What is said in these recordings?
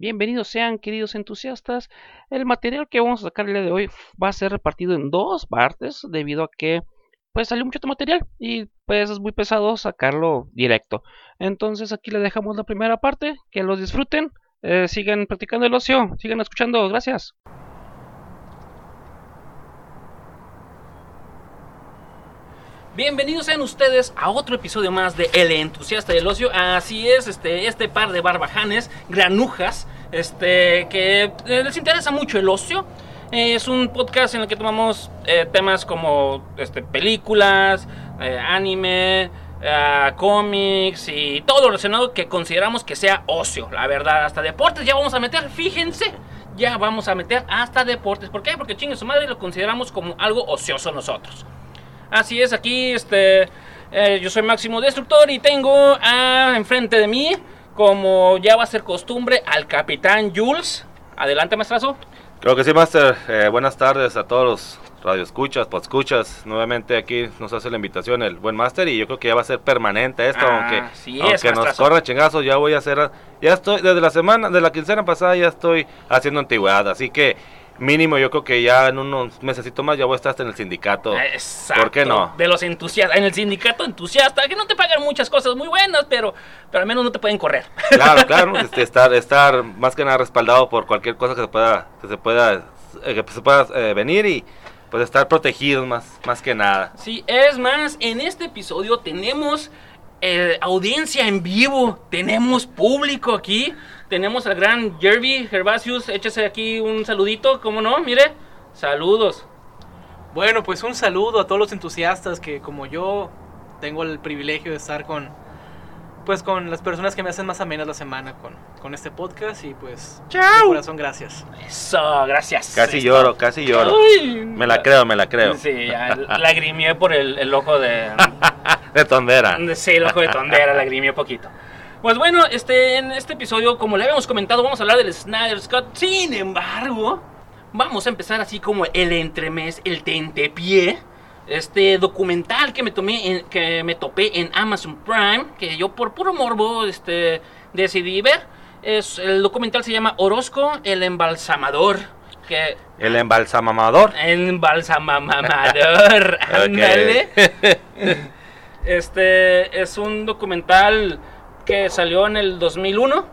Bienvenidos sean, queridos entusiastas. El material que vamos a sacar el día de hoy va a ser repartido en dos partes debido a que pues salió mucho material y pues es muy pesado sacarlo directo. Entonces aquí le dejamos la primera parte, que los disfruten, eh, sigan practicando el ocio, sigan escuchando, gracias. Bienvenidos sean ustedes a otro episodio más de El Entusiasta del Ocio. Así es, este, este par de barbajanes, granujas, este, que eh, les interesa mucho el ocio. Eh, es un podcast en el que tomamos eh, temas como este, películas, anime, cómics y todo lo relacionado que consideramos que sea ocio. La verdad, hasta deportes ya vamos a meter, fíjense. Ya vamos a meter hasta deportes. ¿Por qué? Porque chingue su madre lo consideramos como algo ocioso nosotros. Así es, aquí este, eh, yo soy Máximo Destructor y tengo a, enfrente de mí, como ya va a ser costumbre, al Capitán Jules. Adelante, maestrazo. Creo que sí, Master. Eh, buenas tardes a todos los radioescuchas, podscuchas. Nuevamente aquí nos hace la invitación el buen Master y yo creo que ya va a ser permanente esto, Ah, aunque, aunque nos corra chingazos, ya voy a hacer, ya estoy, desde la semana, de la quincena pasada ya estoy haciendo antigüedad, así que mínimo yo creo que ya en unos mesecitos más ya voy a estar hasta en el sindicato. Exacto. ¿Por qué no? De los entusiastas, en el sindicato entusiasta, que no te pagan muchas cosas muy buenas, pero, pero al menos no te pueden correr. Claro, claro, este, estar, estar más que nada respaldado por cualquier cosa que se pueda, que se pueda, eh, que se pueda eh, venir y pues estar protegidos más, más que nada. Sí, es más, en este episodio tenemos eh, audiencia en vivo, tenemos público aquí, tenemos al gran Jerby Gervasius, échese aquí un saludito, ¿cómo no? Mire, saludos. Bueno, pues un saludo a todos los entusiastas que como yo tengo el privilegio de estar con pues con las personas que me hacen más amenas la semana con, con este podcast y pues de corazón gracias. Eso, gracias. Casi Esto- lloro, casi lloro. Uy, Me la creo, me la creo. Sí, ya lagrimié por el, el ojo de... De tondera. Sí, el ojo de tondera, lagrimié poquito. Pues bueno, este, en este episodio, como le habíamos comentado, vamos a hablar del Snyder Scott. Sin embargo, vamos a empezar así como el entremés, el tentepié. Este documental que me tomé en- que me topé en Amazon Prime, que yo por puro morbo este, decidí ver. Es, el documental se llama Orozco, el embalsamador. Que El embalsamamador. Embalsamamador. Ándale. Este es un documental que salió en el 2001.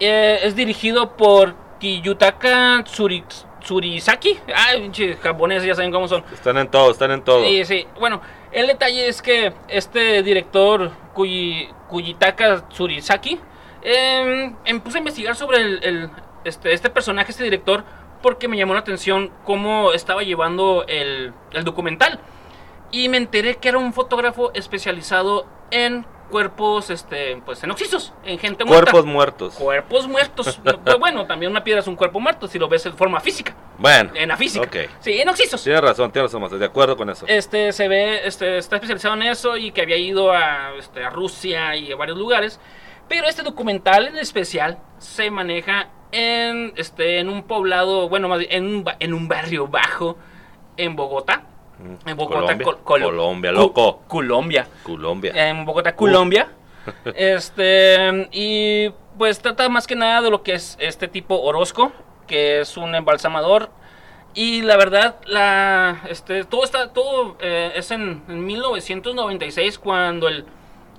Eh, es dirigido por Kiyutaka Tsuri- Tsurisaki. Pinche japoneses, ya saben cómo son. Están en todo, están en todo. Sí, sí. Bueno, el detalle es que este director, Kuyi- Kuyitaka Tsurisaki, eh, em puse a investigar sobre el, el- este, este personaje, este director, porque me llamó la atención cómo estaba llevando el, el documental. Y me enteré que era un fotógrafo especializado en cuerpos, este, pues en oxisos, en gente muerta. Cuerpos muertos. Cuerpos muertos. Bueno, también una piedra es un cuerpo muerto si lo ves en forma física, Bueno. en la física. Sí, en oxisos Tienes razón, tienes razón, de acuerdo con eso. este se ve este está especializado en eso y que había ido a, este, a Rusia y a varios lugares pero este documental en especial se maneja en este en un poblado bueno más bien, en un, en un barrio bajo en Bogotá en Bogotá Colombia, Col- Colo- Colombia, loco. Colombia Colombia. en Bogotá, Colombia. este, y pues trata más que nada de lo que es este tipo Orozco, que es un embalsamador. Y la verdad, la, este, todo está, todo eh, es en, en 1996 cuando el,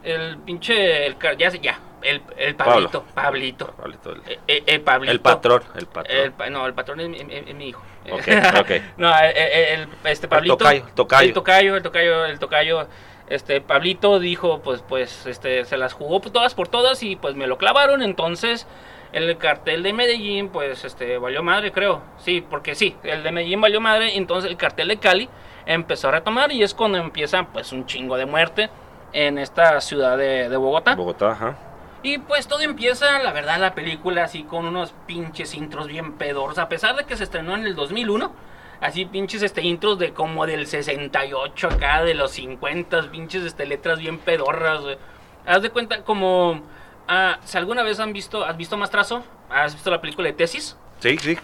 el pinche, el, ya, ya, el, el Pablito, Pablito, Pablito, el, eh, eh, el Pablito. el patrón, el patrón. El no, el patrón es, mi- es- es mi hijo. Ok, ok. no, el, el- el- este Pablito. tocayo, tocayo. El tocayo, el tocayo, el tocayo. Este Pablito dijo, pues, pues, este, se las jugó todas por todas y pues me lo clavaron. Entonces, el cartel de Medellín, pues, este, valió madre, creo. Sí, porque sí, el de Medellín valió madre. Entonces, el cartel de Cali empezó a retomar y es cuando empieza, pues, un chingo de muerte en esta ciudad de, de Bogotá. Bogotá, ajá. Y pues todo empieza, la verdad, la película así con unos pinches intros bien pedorros. A pesar de que se estrenó en el 2001, así pinches este intros de como del 68 acá, de los 50, pinches este letras bien pedorras. Haz de cuenta como... ah, si alguna vez han visto, has visto más trazo, has visto la película de Tesis. Sí, sí.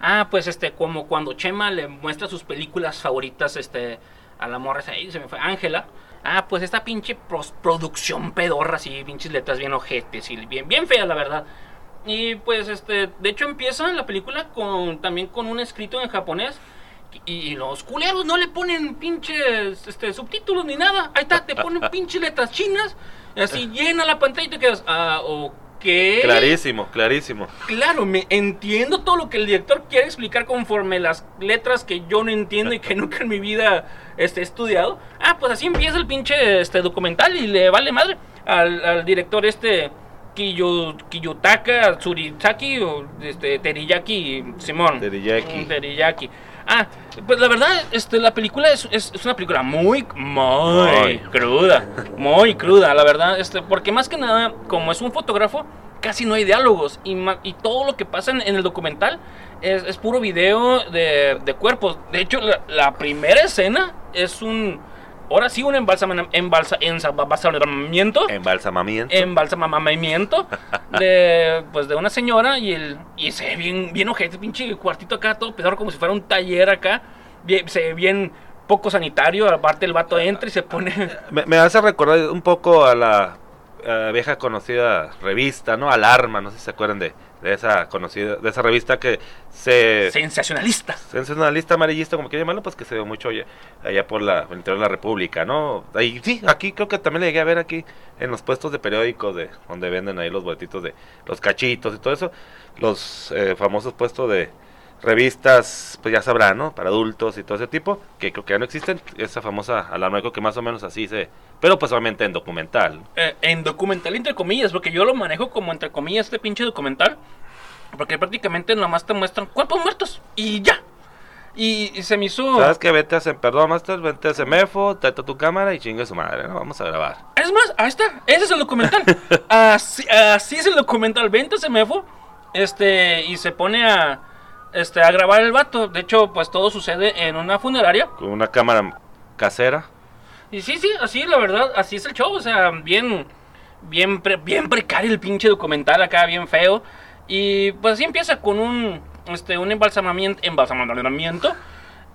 Ah, pues este, como cuando Chema le muestra sus películas favoritas, este, a la morra, ahí se me fue, Ángela. Ah, pues esta pinche producción pedorra, así, pinches letras bien ojetes y bien, bien feas, la verdad. Y pues, este, de hecho empieza la película con también con un escrito en japonés. Y, los culeros no le ponen pinches este, subtítulos ni nada. Ahí está, te ponen pinches letras chinas. Así llena la pantalla y te quedas, ah, ok. Clarísimo, clarísimo. Claro, me entiendo todo lo que el director quiere explicar conforme las letras que yo no entiendo y que nunca en mi vida este, he estudiado. Ah, pues así empieza el pinche este, documental y le vale madre al, al director este Kiyo, Kiyotaka Tsurisaki o este, Teriyaki Simón. Teriyaki. Teriyaki. Ah, pues la verdad, este, la película es, es, es una película muy, muy Muy. cruda, muy cruda, la verdad, este, porque más que nada, como es un fotógrafo, casi no hay diálogos y, y todo lo que pasa en, en el documental es, es puro video de, de cuerpos. De hecho, la, la primera escena es un, ahora sí, un embalsamamiento, embalsa, embalsamamiento Embalsamamiento. embalsamamiento de pues de una señora y el y se ve bien bien ojete pinche cuartito acá todo pedor como si fuera un taller acá bien- se ve bien poco sanitario aparte el vato entra y se pone Me, me hace recordar un poco a la vieja conocida revista, ¿no? Alarma, no sé si se acuerdan de, de esa conocida, de esa revista que se... sensacionalista Sensacionalista amarillista, como que llamarlo, pues que se ve mucho allá, allá por la el interior de la República, ¿no? Ahí, sí, aquí creo que también le llegué a ver aquí en los puestos de periódicos de donde venden ahí los boletitos de los cachitos y todo eso, los eh, famosos puestos de revistas, pues ya sabrán, ¿no? Para adultos y todo ese tipo, que creo que ya no existen, esa famosa alarma, creo que más o menos así se, pero pues obviamente en documental. Eh, en documental entre comillas porque yo lo manejo como entre comillas este pinche documental porque prácticamente nomás te muestran cuerpos muertos y ya y, y se me hizo ¿Sabes qué? Vete a hacer, perdón, Master, vete a Semefo, trata tu cámara y chingue su madre, ¿no? Vamos a grabar. Es más, ahí está, ese es el documental. así, así es el documental. Vente a Semefo, este, y se pone a, este, a grabar el vato. De hecho, pues todo sucede en una funeraria. Con una cámara casera. Y sí, sí, así la verdad, así es el show. O sea, bien, bien, pre- bien precario el pinche documental acá, bien feo. Y pues así empieza con un, este, un embalsamamiento, embalsamamiento.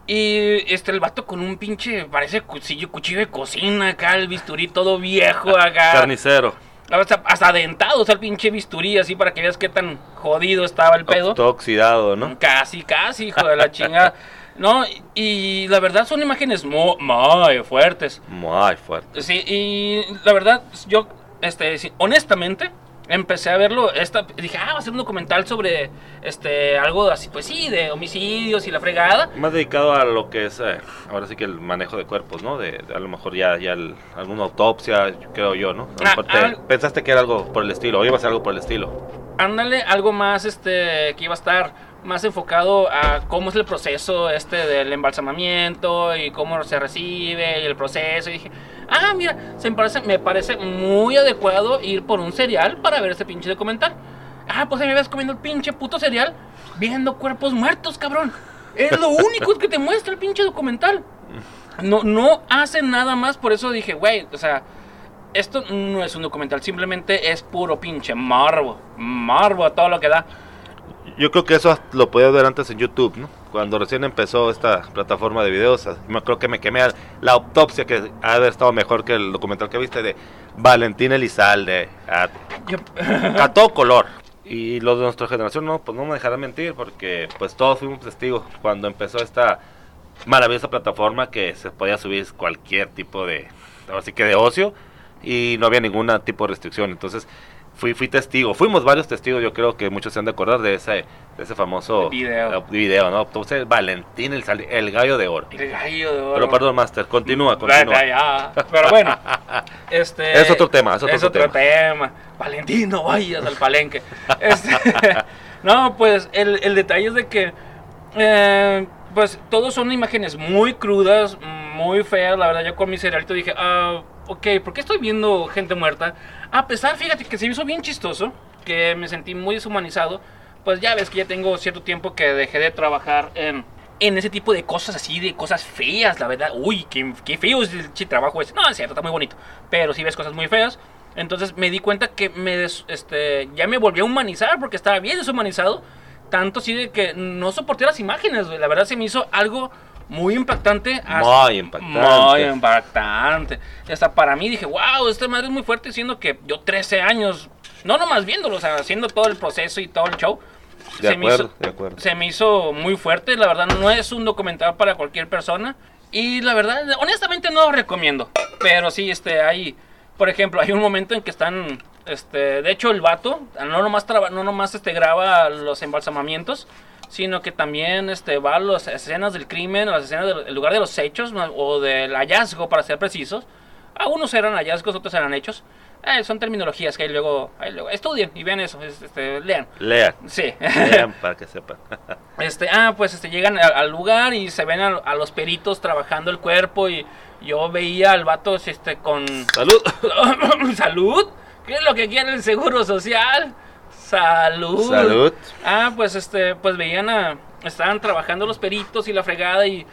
Y este, el vato con un pinche, parece cuchillo, cuchillo de cocina acá, el bisturí todo viejo acá. Carnicero. Hasta, hasta dentado, o sea, el pinche bisturí, así para que veas qué tan jodido estaba el pedo. Todo oxidado, ¿no? Casi, casi, hijo de la chingada. No, y, la verdad son imágenes muy, muy fuertes. Muy fuerte. Sí, y la verdad, yo, este, honestamente, empecé a verlo, esta, dije, ah, va a ser un documental sobre, este, algo así, pues sí, de homicidios y la fregada. Más dedicado a lo que es, eh, ahora sí que el manejo de cuerpos, ¿no? De, de a lo mejor ya, ya el- alguna autopsia, creo yo, ¿no? Ah, algo- pensaste que era algo por el estilo, o iba a ser algo por el estilo. Ándale, algo más, este, que iba a estar más enfocado a cómo es el proceso, este, del embalsamamiento y cómo se recibe y el proceso. Y dije, ah, mira, se me parece, me parece muy adecuado ir por un cereal para ver este pinche documental. Ah, pues ahí me ves comiendo el pinche puto cereal, viendo cuerpos muertos, cabrón. Es lo único que te muestra el pinche documental. No, no hace nada más, por eso dije, güey, o sea, esto no es un documental, simplemente es puro pinche morbo. Morbo a todo lo que da. Yo creo que eso lo podías ver antes en YouTube, ¿no? Cuando recién empezó esta plataforma de videos, me creo que me quemé la autopsia que ha de haber estado mejor que el documental que viste de Valentín Elizalde, a, a todo color. Y los de nuestra generación no, pues no me dejarán mentir porque pues todos fuimos testigos cuando empezó esta maravillosa plataforma que se podía subir cualquier tipo de, ahora sí que de ocio y no había ningún tipo de restricción. Entonces fui, fui testigo, fuimos varios testigos, yo creo que muchos se han de acordar de ese, de ese famoso Video. eh, video, ¿no? Entonces Valentín, el, el gallo de oro. El gallo de oro. Pero perdón, Master, continúa, continúa. Pero bueno, este. Es otro tema, es otro tema. Valentín, no vayas al palenque. Este, no, pues el, el detalle es de que. eh, pues todos son imágenes muy crudas, muy feas. La verdad, yo con mi cerealito dije, ah, ok, ¿por qué estoy viendo gente muerta? A pesar, fíjate que se hizo bien chistoso, que me sentí muy deshumanizado. Pues ya ves que ya tengo cierto tiempo que dejé de trabajar en, en ese tipo de cosas así, de cosas feas, la verdad. Uy, qué, qué feo es el trabajo ese. No, es cierto, está muy bonito. Pero sí ves cosas muy feas. Entonces me di cuenta que me des- este, ya me volví a humanizar porque estaba bien deshumanizado. Tanto así de que no soporté las imágenes. La verdad se me hizo algo muy impactante. Muy impactante. Muy impactante. Y hasta para mí dije, wow, esta madre es muy fuerte, siendo que yo 13 años no nomás viéndolo, o sea, haciendo todo el proceso y todo el show. De se me acuerdo, hizo- de acuerdo. Se me hizo muy fuerte, la verdad no es un documental para cualquier persona. Y la verdad, honestamente no lo recomiendo. Pero sí, este, hay, por ejemplo, hay un momento en que están, este, de hecho el vato no nomás, traba- no nomás este, graba los embalsamamientos, sino que también este, va a las escenas del crimen, a las escenas del el lugar de los hechos o del hallazgo, para ser precisos. Algunos eran hallazgos, otros eran hechos. Eh, son terminologías que ahí luego, ahí luego estudien y vean eso, es- este, lean. Lean. Sí. Lean para que sepan. Este, ah, pues este, llegan al, al lugar y se ven a, a los peritos trabajando el cuerpo y yo veía al vato este, con... Salud. ¿Salud? ¿Qué es lo que quiere el Seguro Social? Salud. Salud. Ah, pues este, pues veían a... Estaban trabajando los peritos y la fregada y...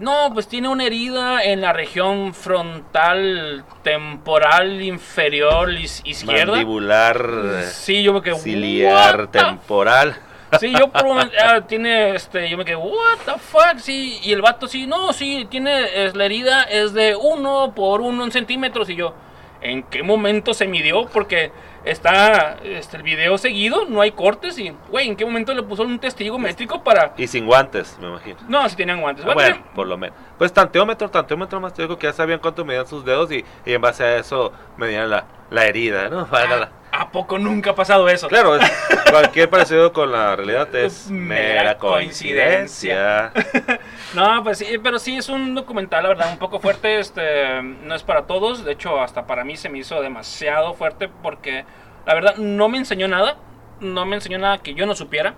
No, pues tiene una herida en la región frontal temporal inferior izquierda. Mandibular. Sí, yo me quedé... Ciliar "What the temporal. Sí, yo por un momento, ah, tiene, este, yo me quedé, what the fuck, sí, y el vato sí, no, sí, tiene, es, la herida es de uno por uno en centímetros, y yo, ¿en qué momento se midió? Porque está, este, el video seguido, no hay cortes, y, güey, ¿en qué momento le puso un testigo métrico para, Y sin guantes, me imagino. no, si tenían guantes, Ah, bueno, por lo menos. Pues tanteómetro, tanteómetro más te digo que ya sabían cuánto medían sus dedos y, y en base a eso medían la, la herida, ¿no? La- ¿A poco nunca ha pasado eso? Claro, es- cualquier parecido con la realidad es Mera mera coincidencia. No, pues sí, pero sí es un documental, la verdad, un poco fuerte. Este, no es para todos. De hecho, hasta para mí se me hizo demasiado fuerte porque la verdad no me enseñó nada. No me enseñó nada que yo no supiera.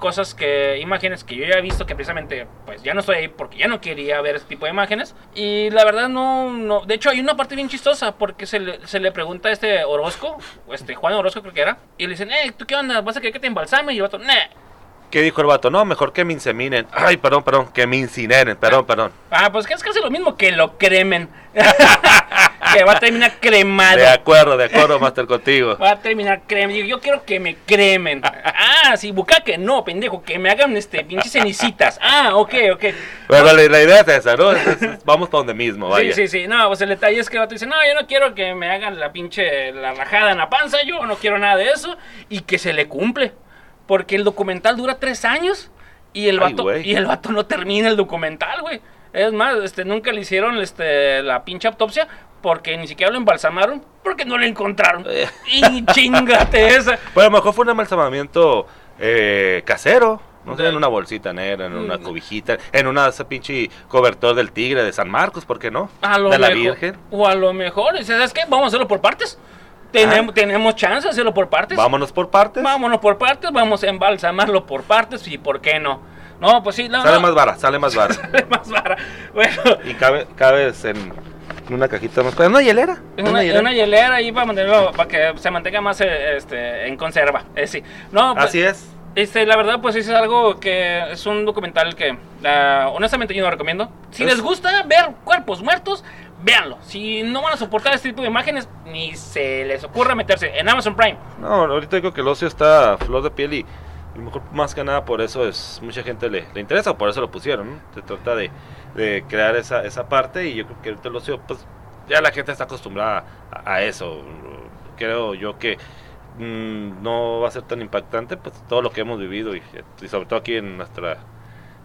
Cosas que, imágenes que yo ya he visto que precisamente, pues ya no estoy ahí porque ya no quería ver ese tipo de imágenes. Y la verdad no, no. De hecho, hay una parte bien chistosa porque se le, se le pregunta a este Orozco, o este Juan Orozco creo que era, y le dicen, eh, ¿tú qué onda? ¿Vas a querer que te embalsame? Y el vato, "Nah". ¿Qué dijo el vato? No, mejor que me inseminen. Ay, perdón, perdón, que me incineren, perdón, perdón. Ah, pues que es casi lo mismo que lo cremen. que va a terminar cremado. De acuerdo, de acuerdo, Master, contigo. Va a terminar cremado. Yo, quiero que me cremen. Ah, sí, bucaque, no, pendejo, que me hagan este pinches cenicitas. Ah, ok, ok. Bueno, la, la idea es esa, ¿no? Es- es- vamos para donde mismo, vaya. Sí, sí, sí. No, pues el detalle es que el vato dice, no, yo no quiero que me hagan la pinche, la rajada en la panza, yo no quiero nada de eso. Y que se le cumple. Porque el documental dura tres años. Y el Ay, vato, güey. y el vato no termina el documental, güey. Es más, este, nunca le hicieron este, la pinche autopsia porque ni siquiera lo embalsamaron porque no lo encontraron. Eh. y chingate esa. Pues a lo mejor fue un embalsamamiento eh, casero. No sé, en una bolsita negra, en una Mm. cobijita, en una ese pinche cobertor del tigre de San Marcos, ¿por qué no? A lo de la mejor- Virgen. O a lo mejor, ¿sabes qué? Vamos a hacerlo por partes. Tenemos, Ah. tenemos chance de hacerlo por partes. Vámonos por partes. Vámonos por partes, vamos a embalsamarlo por partes y por qué no. No, pues sí, no, Sale no, más vara, sale más vara. sale más vara. Bueno, y cabe, cabes en una cajita más. ¿En una hielera? una, en una hielera ahí para mantenerlo, para que se mantenga más eh, este, en conserva. Eh, sí. No, pues, Así es. Este, la verdad, pues es algo que es un documental que ah, honestamente yo no recomiendo. Si Es- les gusta ver cuerpos muertos, véanlo. Si no van a soportar este tipo de imágenes, ni se les ocurra meterse en Amazon Prime. No, ahorita digo que el ocio está a flor de piel y a lo mejor más que nada por eso es mucha gente le, le interesa, por eso lo pusieron, ¿no? Se trata de, de crear esa, esa parte y yo creo que ahorita el ocio, pues ya la gente está acostumbrada a, a eso. Creo yo que mm, no va a ser tan impactante, pues todo lo que hemos vivido y, y sobre todo aquí en nuestra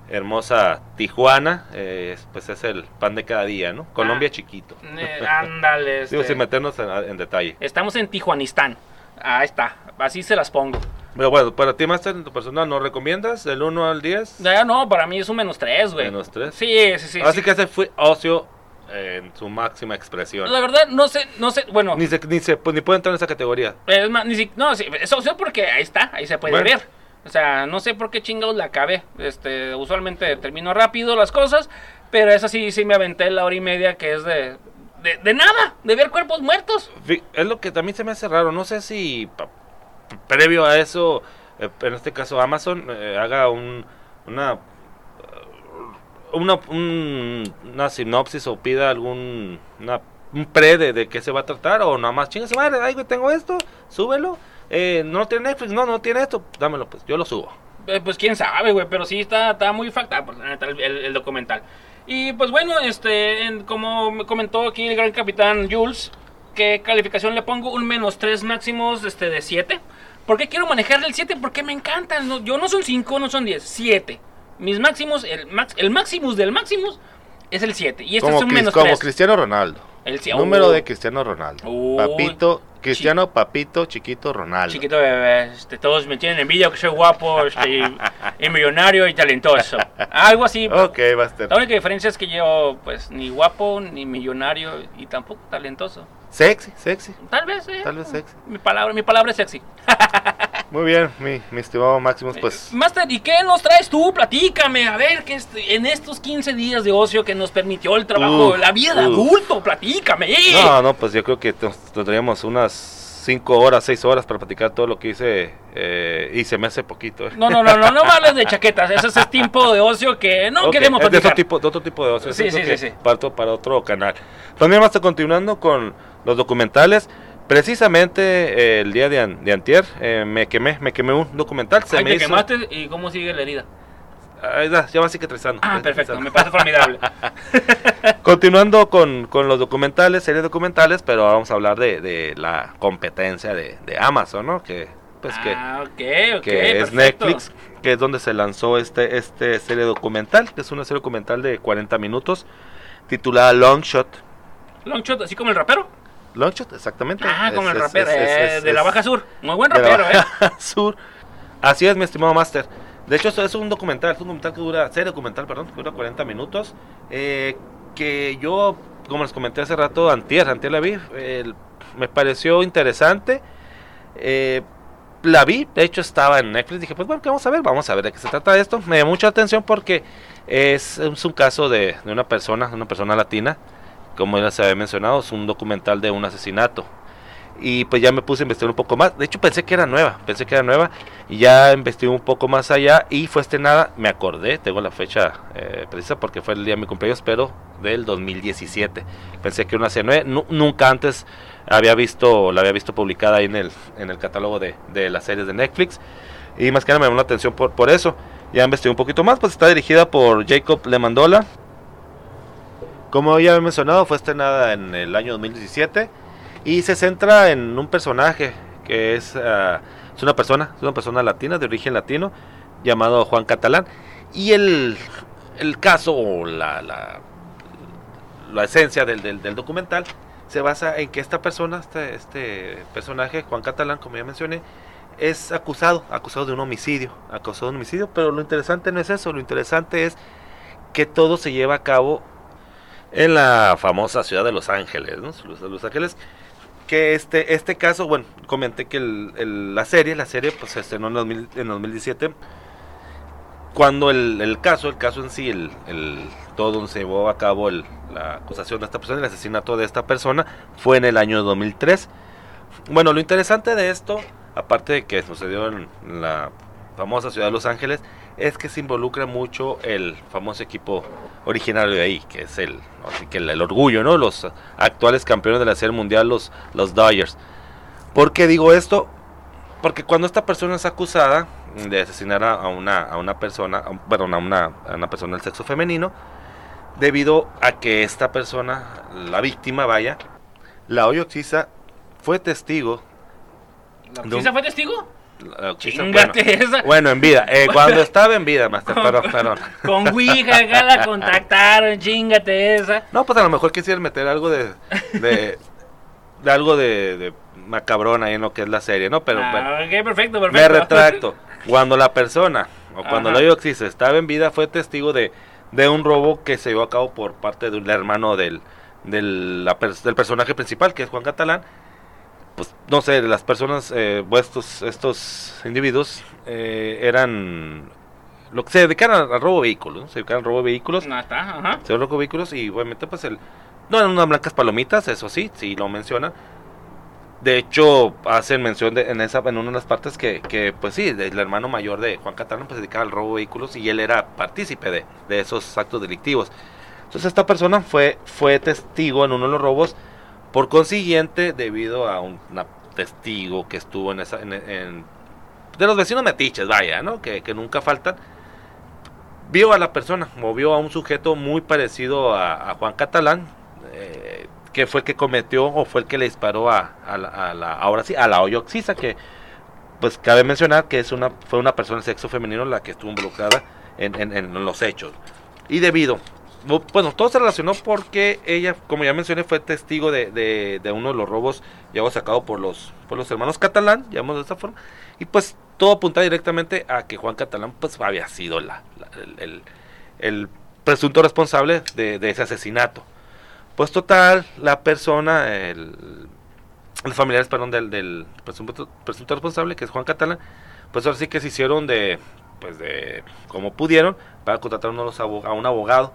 hermosa Tijuana, eh, pues es el pan de cada día, ¿no? Colombia chiquito. Eh, ándale. Digo, este, sin meternos en, en detalle. Estamos en Tijuanistán. Ahí está. Así se las pongo. Pero bueno, para ti, Master, en tu personal, ¿no recomiendas del 1 al 10? Ya no, para mí es un menos tres, güey. Menos tres. Sí, sí, sí. Así sí. que ese fue ocio en su máxima expresión. La verdad, no sé, no sé, bueno. Ni, se, ni, se, pues, ni puede entrar en esa categoría. Es más, ni si- no, sí, es opción porque ahí está, ahí se puede Bueno. ver. O sea, no sé por qué chingados la acabé. Este, usualmente termino rápido las cosas, pero esa sí, sí me aventé la hora y media que es de, de, de nada, de ver cuerpos muertos. Es lo que también se me hace raro. No sé si previo a eso, eh, en este caso Amazon, eh, haga un, una, una, un- una sinopsis o pida algún una- un pre de, de qué se va a tratar o nada más chinga su madre, ay, tengo esto, súbelo. Eh, no tiene Netflix, no, no tiene esto, dámelo, pues yo lo subo. Pues quién sabe, güey, pero sí está, está muy facta pues, el, el- documental. Y pues bueno, este, como me comentó aquí el gran capitán Jules, ¿qué calificación le pongo? Un menos 3 máximos este, de 7. ¿Por qué quiero manejarle el 7? Porque me encantan. No, yo no son 5, no son 10, 7. Mis máximos, el, max, el máximos del máximos es el 7. Y este como, es un menos como 3. Cristiano Ronaldo. El Número Oh, de Cristiano Ronaldo. Papito, Cristiano, Papito, Chiquito Ronaldo. Chiquito bebé, este, todos me tienen envidia que soy guapo, este, y, millonario y talentoso. Algo así. Ok, Buster. La única diferencia es que yo, pues, ni guapo, ni millonario y tampoco talentoso. Sexy, sexy. Tal vez, eh. Tal vez sexy. Mi palabra, mi palabra es sexy. Muy bien, mi, mi estimado Maximus, pues... Master, ¿y qué nos traes tú? Platícame, a ver, que este- en estos 15 días de ocio que nos permitió el trabajo, Uf, la vida de uf. adulto, platícame. No, no, pues yo creo que nos- tendríamos unas 5 horas, 6 horas para platicar todo lo que hice eh, y se me hace poquito. eh. No, no, no, no, no me hables de chaquetas. Ese es el tiempo de ocio que no queremos es de otro platicar. tipo, de otro tipo de ocio. Sí, sí, sí, sí. Parto para otro canal. También vamos a continuando con los documentales. Precisamente eh, el día de, an- de antier eh, me quemé, me quemé un documental. Se Ahí me te hizo- quemaste y cómo sigue la herida. Ahí da, ya va cicatrizando. Ah, perfecto, me parece formidable. Continuando con, con los documentales, series documentales, pero ahora vamos a hablar de, de la competencia de, de Amazon, ¿no? Que, pues que, ah, que es perfecto. Netflix, que es donde se lanzó este, este serie documental, que es una serie documental de 40 minutos, titulada Long Shot. Longshot, así como el rapero. Long Shot, exactamente. Ah, como Es- el rapero es- eh, de la Baja Sur. Muy buen de la rapero, ¿eh? Baja Sur. Así es, mi estimado Master. De hecho, esto es un documental, es un documental que dura, serie documental, perdón, que dura 40 minutos. eh, que yo, como les comenté hace rato, antier, antier la vi, me pareció interesante. eh, la vi, de hecho estaba en Netflix, dije, pues bueno, ¿qué vamos a ver? Vamos a ver de qué se trata esto. Me llamó mucha atención porque es, un caso de, de una persona, una persona latina, como ya se había mencionado, es un documental de un asesinato. Y pues ya me puse a investigar un poco más. De hecho pensé que era nueva, pensé que era nueva. Y ya investigué un poco más allá y fue estrenada, me acordé, tengo la fecha eh, precisa porque fue el día de mi cumpleaños, pero del 2017. Pensé que una serie nueva. Nu- nunca antes había visto, la había visto publicada ahí en el, en el catálogo de, de las series de Netflix. Y más que nada me llamó la atención por, por eso. Ya investigué un poquito más, pues está dirigida por Jacob Lemandola. Como ya he mencionado, fue estrenada en el año 2017 y se centra en un personaje que es, ah, es una persona, es una persona latina, de origen latino, llamado Juan Catalán. Y el, el caso o la, la, la esencia del, del, documental se basa en que esta persona, este, este personaje, Juan Catalán, como ya mencioné, es acusado, acusado de un homicidio, acusado de homicidio, pero lo interesante no es eso, lo interesante es que todo se lleva a cabo en la famosa ciudad de Los Ángeles, ¿no? Los Ángeles, que este, este caso, bueno, comenté que la serie, la serie pues se estrenó en, 2000 en 2017, cuando el, caso, el caso en sí, el, todo donde se llevó a cabo la acusación de esta persona, el asesinato de esta persona, fue en el año 2003. Bueno, lo interesante de esto, aparte de que sucedió en la famosa ciudad de Los Ángeles, es que se involucra mucho el famoso equipo originario de ahí, que es el, así que el, el orgullo, ¿no? Los actuales campeones de la Serie Mundial, los, los Dodgers. ¿Por qué digo esto? Porque cuando esta persona es acusada de asesinar a, una, a una persona, a perdón, a una, a una persona del sexo femenino, debido a que esta persona, la víctima, vaya, la Oyoxisa fue testigo. de un- ¿Sí se fue testigo? La Oyoxisa, bueno, Chingate esa. bueno, en vida, eh, cuando estaba en vida, Master, perdón, perdón. Con Ouija, acá la contactaron, chingate esa. No, pues a lo mejor quisieran meter algo de, de, de algo de, de macabrón ahí en lo que es la serie, ¿no? Pero bueno, ah, perfecto, perfecto. me retracto. Cuando la persona, o cuando Ajá. la Oyoxis estaba en vida, fue testigo de, de un robo que se llevó a cabo por parte de un hermano del, del, la del personaje principal, que es Juan Catalán. Pues no sé, las personas, eh, estos, estos individuos eh, eran. Lo que se dedican a, a robo de vehículos, ¿no? se dedican al robo de vehículos. Está, ajá. Se robo de vehículos y obviamente pues el... No eran unas blancas palomitas, eso sí, sí lo mencionan. De hecho, hacen mención de, en esa en una de las partes que, que pues sí, el hermano mayor de Juan Catalán pues se dedicaba al robo de vehículos y él era partícipe de, de esos actos delictivos. Entonces esta persona fue, fue testigo en uno de los robos, por consiguiente, debido a un testigo que estuvo en esa... De los vecinos metiches, vaya, ¿no? Que, nunca faltan vio a la persona, o vio a un sujeto muy parecido a, Juan Catalán, eh, que fue el que cometió o fue el que le disparó a, la, a la- ahora sí, a la Oyoxisa, que pues cabe mencionar que es una, fue una persona de sexo femenino la que estuvo involucrada en, en- los hechos. Y debido, bueno, todo se relacionó porque ella, como ya mencioné, fue testigo de, de- uno de los robos llevados a cabo por los, por los hermanos Catalán, llamamos de esta forma, y pues todo apunta directamente a que Juan Catalán pues había sido la, el, el- presunto responsable de, ese asesinato. Pues total, la persona, el, los familiares, perdón, del, del presunto, presunto responsable, que es Juan Catalán, pues ahora sí que se hicieron de, pues de, como pudieron, para contratar a, uno de los abo- a un abogado.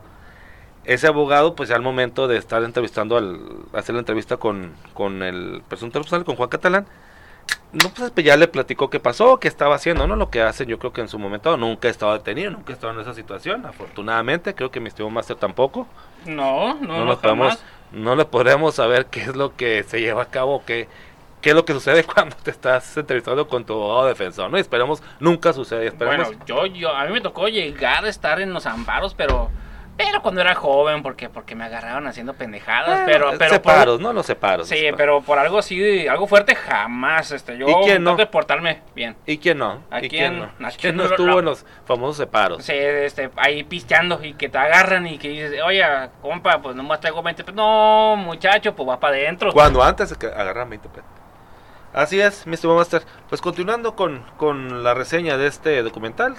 Ese abogado, pues ya al momento de estar entrevistando, al hacer la entrevista con, con el presunto responsable, con Juan Catalán, no, pues ya le platicó qué pasó, qué estaba haciendo, ¿no? Lo que hacen, yo creo que en su momento nunca he estado detenido, nunca he estado en esa situación, afortunadamente, creo que mi estimado máster tampoco. No, no, No, no, podemos, no le podremos saber qué es lo que se lleva a cabo, qué, qué es lo que sucede cuando te estás entrevistando con tu abogado defensor, ¿no? Y esperemos nunca suceda, esperemos... Bueno, yo, yo, a mí me tocó llegar a estar en los amparos, pero, pero cuando era joven, porque, porque me agarraron haciendo pendejadas, Bueno, pero, pero por- separos, ¿no? Los separos. sí, separos. pero por algo así, algo fuerte jamás, este, yo ¿Y quién no? de portarme bien. ¿Y quién no? ¿A ¿Y quién? quién no? ¿A ¿Quién no estuvo No. en los famosos separos? Sí, este, ahí pisteando y que te agarran y que dices, oye, compa, pues nomás traigo 20 pesos. No, muchacho, pues va para adentro. Cuando antes agarran 20 pesos. Así es, mi estimado Master. Pues continuando con, con la reseña de este documental,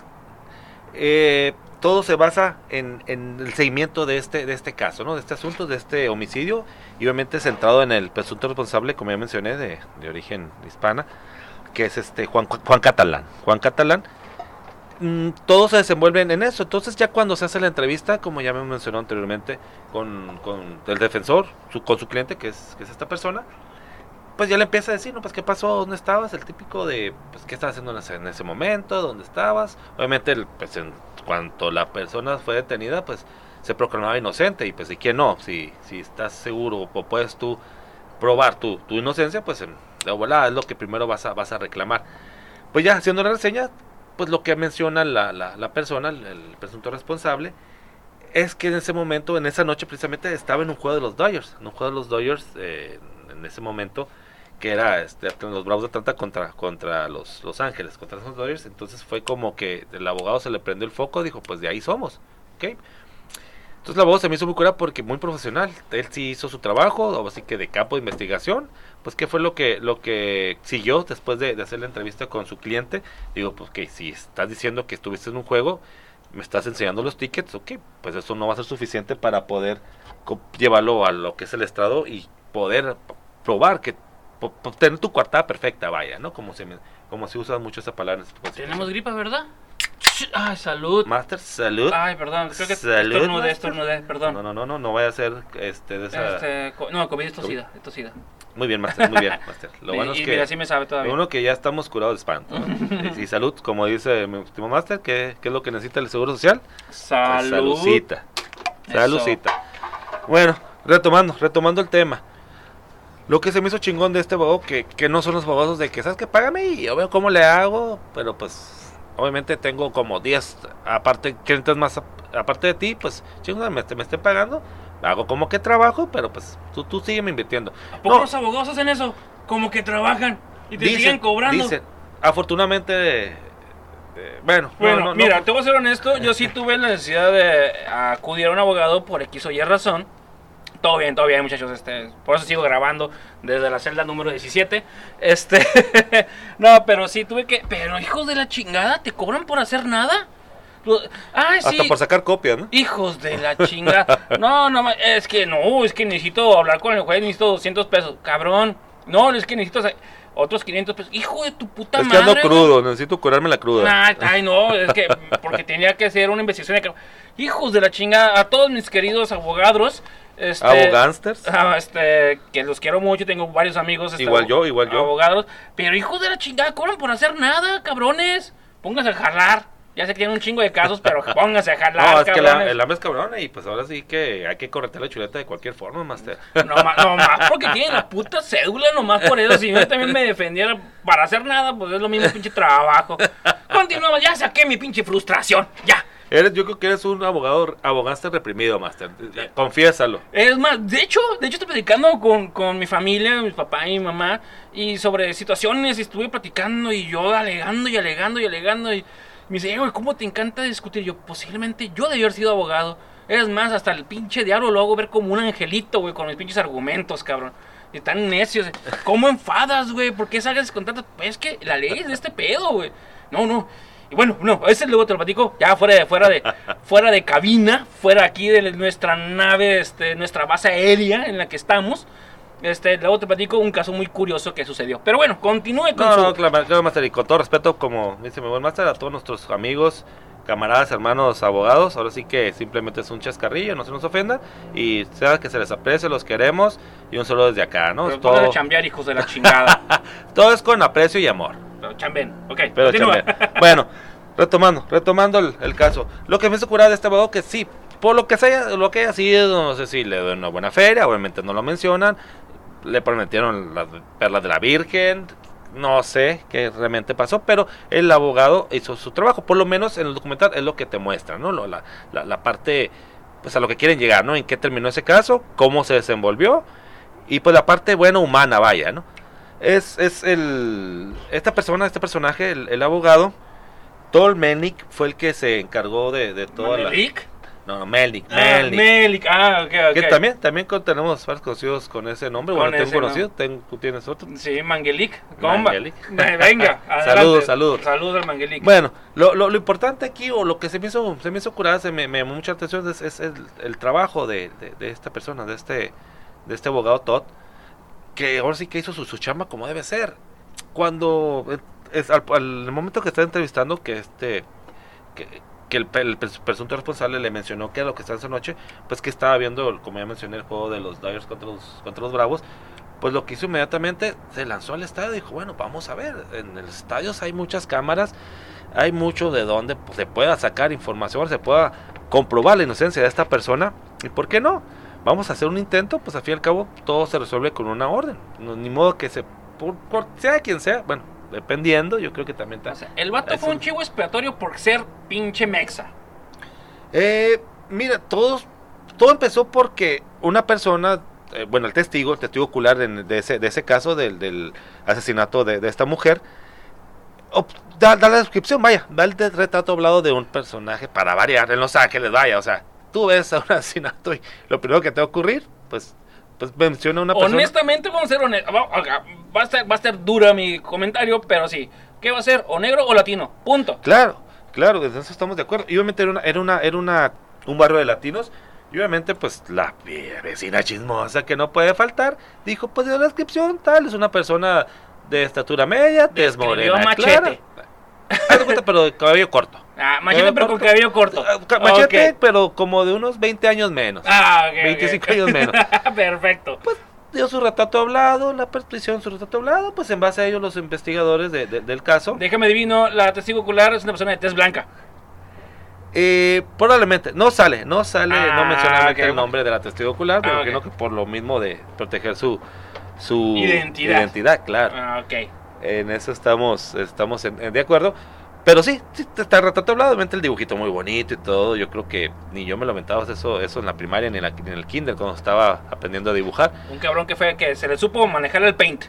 eh, todo se basa en, el seguimiento de este, de este caso, ¿no? De este asunto, de este homicidio, y obviamente centrado en el presunto responsable, como ya mencioné, de, origen hispana, que es este Juan, Juan Catalán. Juan Catalán. Mm, todo se desenvuelve en eso. Entonces ya cuando se hace la entrevista, como ya me mencionó anteriormente, con, con el defensor, su, con su cliente, que es, que es esta persona, pues ya le empieza a decir, no, pues qué pasó, dónde estabas, el típico de, pues qué estabas haciendo en ese, en ese momento, dónde estabas. Obviamente, el, pues en cuanto la persona fue detenida, pues se proclamaba inocente y pues y quién no, si, si estás seguro o puedes tú probar tu, tu inocencia, pues de volada es lo que primero vas a, vas a reclamar. Pues ya haciendo la reseña, pues lo que menciona la, la, la persona, el, el presunto responsable, es que en ese momento, en esa noche precisamente, estaba en un juego de los Dodgers, en un juego de los Dodgers, eh, en ese momento, que era este, los Bravos de Atlanta contra, contra los Los Ángeles, contra los Dodgers, entonces fue como que el abogado se le prendió el foco, dijo, pues de ahí somos, ¿ok? Entonces el abogado se me hizo muy cura porque muy profesional, él sí hizo su trabajo, así que de campo de investigación, pues qué fue lo que lo que siguió después de, de hacer la entrevista con su cliente, digo, pues que si estás diciendo que estuviste en un juego, me estás enseñando los tickets, ok, pues eso no va a ser suficiente para poder llevarlo a lo que es el estrado y poder probar que tener tu coartada perfecta, vaya, ¿no? Como se me- como se usa mucho esa palabra. en este Tenemos gripa, ¿verdad? Ay, salud. Master, salud. Ay, perdón, creo que Salud, estornudé, estornudé, perdón. No, no, no, no, no vaya a ser este de esa. Este, no, COVID es tosida, es tosida. Muy bien, Master, muy bien, Master. Lo bueno y es que mira, sí me sabe lo todavía. bueno que ya estamos curados de espanto. ¿no? y, y salud, como dice mi último Master, ¿qué, ¿qué es lo que necesita el Seguro Social? Salud. Saludcita. Eso. Saludcita. Bueno, retomando, retomando el tema. Lo que se me hizo chingón de este abogado, que, que no son los abogados de que, ¿sabes qué? Págame y yo veo cómo le hago, pero pues, obviamente tengo como 10, aparte, clientes más, aparte de ti, pues, chingón, me, me estén pagando, hago como que trabajo, pero pues, tú, tú sígueme invirtiendo. ¿A poco No. los abogados hacen eso? Como que trabajan y te Dicen- siguen cobrando. dicen, afortunadamente, eh, bueno, no, Bueno, no, no, mira, te voy a ser honesto, yo sí tuve la necesidad de acudir a un abogado por X o Y razón. Todo bien, todo bien, muchachos, este, por eso sigo grabando desde la celda número 17. Este, no, pero sí tuve que, pero hijos de la chingada, ¿te cobran por hacer nada? Ah, sí. hasta por sacar copias, ¿no? Hijos de la chingada. No, no, es que no, es que necesito hablar con el juez, necesito 200 pesos. Cabrón. No, es que necesito otros 500 pesos. Hijo de tu puta Es que madre. ando crudo, necesito curarme la cruda. Ay, ay, no, es que porque tenía que hacer una investigación. de Hijos de la chingada, a todos mis queridos abogados. Este, Abogánsters. este, que los quiero mucho, tengo varios amigos. este, Igual yo, igual yo. Abogados, pero hijos de la chingada, cobran por hacer nada, cabrones. Pónganse a jalar. Ya sé que tienen un chingo de casos, pero pónganse a jalar, No, es que la, cabrones. el hambre es cabrona y pues ahora sí que hay que corretear la chuleta de cualquier forma, Master. No, no más porque tienen la puta cédula, nomás por eso. Si yo también me defendiera para hacer nada, pues es lo mismo pinche trabajo. Continuamos, ya saqué mi pinche frustración. Ya, Eres, yo creo que eres un abogado, abogaste reprimido, Master. Confiésalo. Es más, de hecho, de hecho estoy platicando con, con mi familia, mi papá y mi mamá, y sobre situaciones, y estuve platicando, y yo alegando y alegando y alegando, y me dice, "Eh, güey, ¿cómo te encanta discutir? Yo, posiblemente yo debí haber sido abogado. Es más, hasta el pinche diablo lo hago ver como un angelito, güey, con mis pinches argumentos, cabrón. Y tan necios. ¿Cómo enfadas, güey? ¿Por qué salgas con tantas...? Pues es que la ley es de este pedo, güey. No, no. Y bueno, no, ese luego te lo platico, ya fuera de, fuera de, fuera de cabina, fuera aquí de nuestra nave, este, nuestra base aérea en la que estamos. Este, luego te platico un caso muy curioso que sucedió. Pero bueno, continúe con No, su... no, claro, claro, Master, y con todo respeto, como dice mi buen Master, a todos nuestros amigos, camaradas, hermanos, abogados, ahora sí que simplemente es un chascarrillo, no se nos ofendan, y sea que se les aprecie, los queremos, y un saludo desde acá, ¿no? Pero todo, chambear, hijos de la chingada. todo es con aprecio y amor. Pero chamben, ok, Pero chambea. Bueno, retomando, retomando el, el caso. Lo que me hizo curar de este abogado que sí, por lo que sea, lo que haya sido, no sé si le doy una buena feria, obviamente no lo mencionan. Le prometieron las perlas de la Virgen. No sé qué realmente pasó, pero el abogado hizo su trabajo. Por lo menos en el documental es lo que te muestra, ¿no? Lo- la, la, la parte, pues a lo que quieren llegar, ¿no? En qué terminó ese caso, cómo se desenvolvió. Y pues la parte buena humana, vaya, ¿no? Es, es el. Esta persona, este personaje, el, el abogado, Tol fue el que se encargó de, de toda la. ¿Manelik? No, no, Melnick, Ah, Melnick. Melik, ah, ok, ok. Que también, también tenemos varios conocidos con ese nombre. Con bueno, tengo ese, un conocido, ¿no? tengo- tú tienes otro. Sí, Mangelik. Comba. Mangelik. Eh, Venga. Saludos, saludos. Saludos al Mangelik. Bueno, lo, lo, lo importante aquí, o lo que se me hizo, se me hizo curar, se me, me llamó mucha atención, es, es el, el trabajo de, de- de esta persona, de este, de este abogado Todd, que ahora sí que hizo su, su chamba como debe ser. Cuando, eh, es, al, al momento que está entrevistando, que este, que, que el, el pres- presunto responsable le mencionó que lo que está esa noche, pues que estaba viendo, como ya mencioné, el juego de los Dyers contra los, contra los Bravos, pues lo que hizo inmediatamente, se lanzó al estadio y dijo, bueno, vamos a ver, en los estadios hay muchas cámaras, hay mucho de donde pues, se pueda sacar información, se pueda comprobar la inocencia de esta persona, y por qué no, vamos a hacer un intento, pues al fin y al cabo todo se resuelve con una orden, no, ni modo que se, por, por- sea quien sea, bueno, dependiendo, yo creo que también está... O sea, el vato fue un chivo expiatorio por ser pinche mexa. Eh, mira, todos, todo empezó porque una persona, eh, bueno, el testigo, el testigo ocular en- de, ese, de ese caso del, del asesinato de, de esta mujer, op- da, da la descripción, vaya, da el de- retrato hablado de un personaje para variar en Los Ángeles, vaya, o sea, tú ves a un asesinato y lo primero que te va a ocurrir, pues, pues menciona a una persona. Honestamente, vamos a ser honestos. Va, a ser, va a ser dura mi comentario, pero sí. ¿Qué va a ser? ¿O negro o latino? Punto. Claro, claro, de eso estamos de acuerdo. Y obviamente era una, era una, era una, un barrio de latinos. Y obviamente, pues, la vecina chismosa que no puede faltar, dijo, pues, de la descripción, tal, es una persona de estatura media, tez Describió morena, Machete. clara. Cuenta, pero de cabello corto. Ah, machete, pero con cabello corto. Ah, Machete, pero como de unos 20 años menos. Ah, ok, ok. 25 años menos. Perfecto. Dio su retrato hablado, la percepción su retrato hablado, pues en base a ello los investigadores de- de- del caso. Déjame adivino, la testigo ocular es una persona de tez blanca. Eh, probablemente, no sale, no sale, Ah, no menciona ok. el nombre de la testigo ocular, pero Ah, que por lo mismo de proteger su, su Identidad. claro. Ah, ok. En eso estamos, estamos en- en de acuerdo. Pero sí, sí, está el retrato hablado, obviamente el dibujito muy bonito y todo. Yo creo que ni yo me lo aventaba eso, eso en la primaria ni en, la- en el kinder cuando estaba aprendiendo a dibujar. Un cabrón que fue que se le supo manejar el paint.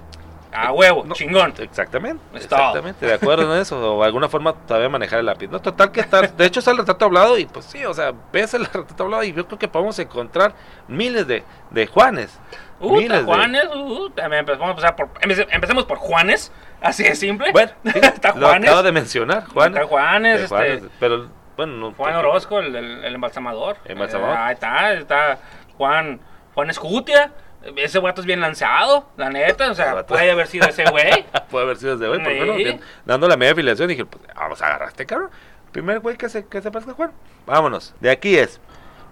A huevo, No, chingón. Exactamente, exactamente, de acuerdo en eso, o de alguna forma todavía manejar el lápiz. No, total que está, de hecho está el retrato hablado y pues sí, o sea, ves el retrato hablado y yo creo que podemos encontrar miles de, de Juanes. Uh, miles de- Juanes, uh, también empezamos a empezar por, empece- empecemos por Juanes, así de simple. Bueno, sí, Está lo Juanes. acabo de mencionar, Juan. Está Juanes, este, Juanes, pero bueno, no, Juan Orozco, el, el- el embalsamador. Embalsamador. Eh, ahí está, está Juan, Juan Escutia. Ese guato es bien lanzado, la neta, o sea, Ese puede haber sido ese güey. Puede haber sido hoy, porque Sí. bueno, bien, dando la media afiliación dije, pues vamos a agarrar este cabrón. Primer güey que se, que se Juan. Vámonos. De aquí es.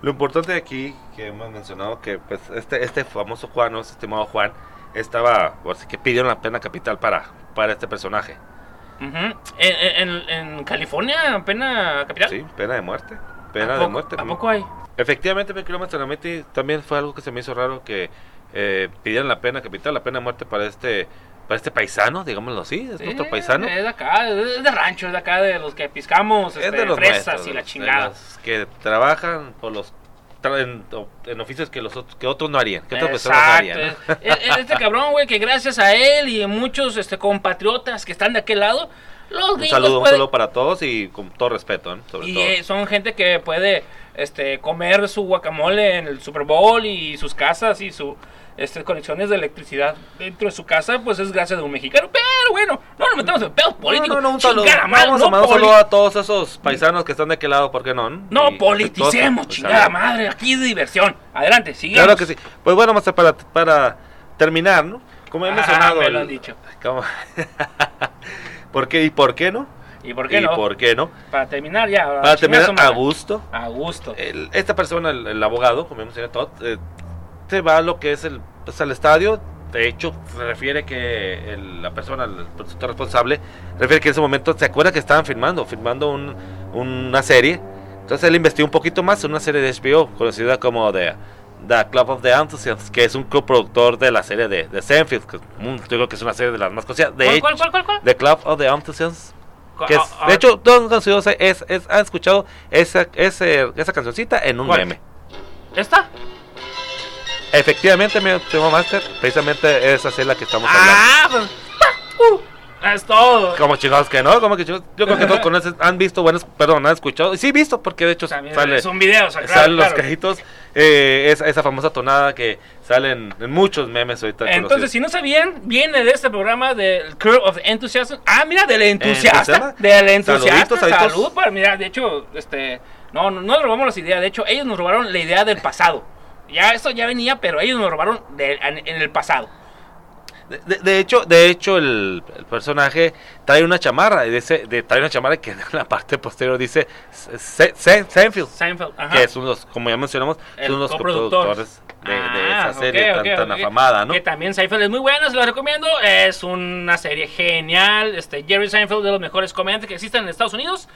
Lo importante de aquí, que hemos mencionado, que pues este, este famoso Juan, ¿no? este estimado Juan, estaba, sea, que pidieron la pena capital para, para este personaje. En, en- en- en California, pena capital. Sí, pena de muerte. ¿A Pena de muerte. ¿A poco hay? Efectivamente, me quiero también fue algo que se me hizo raro que eh, pidieran la pena capital, la pena de muerte para este para este paisano, digámoslo así, es Sí, nuestro paisano. Es de acá, es de rancho, es de acá de los que piscamos es este, de los fresas y la de chingada. los que trabajan por los en, en oficios que los otros, que otros no harían, que otras personas no harían. es este cabrón, güey, que gracias a él y muchos este, compatriotas que están de aquel lado, los Un saludo, un pueden- saludo para todos y con todo respeto, ¿no? sobre y todo. eh, son gente que puede este, comer su guacamole en el Super Bowl y sus casas y su este, conexiones de electricidad dentro de su casa, pues es gracias de un mexicano. Pero bueno, no nos metemos en pedos políticos. No, no, no, un saludo. Chingada madre, Vamos no a mandar un poli- saludo a todos esos paisanos que están de aquel lado, ¿por qué no? No Y politicemos, chingada pues, madre. Aquí es diversión. Adelante, sigamos. Claro que sí. Pues bueno, para, para terminar, ¿no? Como he Ah, mencionado. me lo el- han dicho. ¿Por qué y por qué no? ¿Y por qué ¿Y no? por qué no? Para terminar ya. Para terminar a gusto. A gusto. el- esta persona, el, el abogado, como mencioné Todd, eh, se va a lo que es el, pues, al estadio. De hecho, se refiere que el- la persona, el productor responsable, refiere que en ese momento se acuerda que estaban filmando, filmando un- una serie. Entonces él investigó un poquito más en una serie de HBO conocida como The, The Club of the Enthusiasts, que es un coproductor de la serie de, de Seinfeld, que mm, yo creo que es una serie de las más conocidas. De ¿Cuál, cuál, cuál, cuál? The Club of the Enthusiasts. Que es- de hecho, todos los es, es- han escuchado esa, ese- esa cancioncita en un meme. ¿Esta? Efectivamente, mi primo Master, precisamente esa es la que estamos hablando. Ah, pues, ah, uh, es todo. Como chingados que no, como que chingados. Yo creo que todos conocen, han visto, buenos, perdón, han escuchado. Sí, visto, porque de hecho También sale, son videos, claro, salen los claro. créditos. eh, esa, esa famosa tonada que salen en muchos memes ahorita. Entonces, conocidos. si no sabían, viene de este programa del Curve of Enthusiasm. Ah, mira, del entusiasta. Del entusiasta. Salud para, mira, de hecho, este, no, no, no robamos las ideas. De hecho, ellos nos robaron la idea del pasado. Ya, esto ya venía, pero ellos nos robaron de- en, en el pasado. De, de- de hecho, de hecho el, el personaje trae una chamarra, y dice, de, trae una chamarra que en la parte posterior dice Se- Se- Seinfeld. Seinfeld, ajá. que son los, como ya mencionamos, El son los coproductor. coproductores de, de Ah, esa serie tan, tan ok. afamada, ¿no? Que también Seinfeld es muy buena, se lo recomiendo. Es una serie genial. Este, Jerry Seinfeld de los mejores comediantes que existen en Estados Unidos.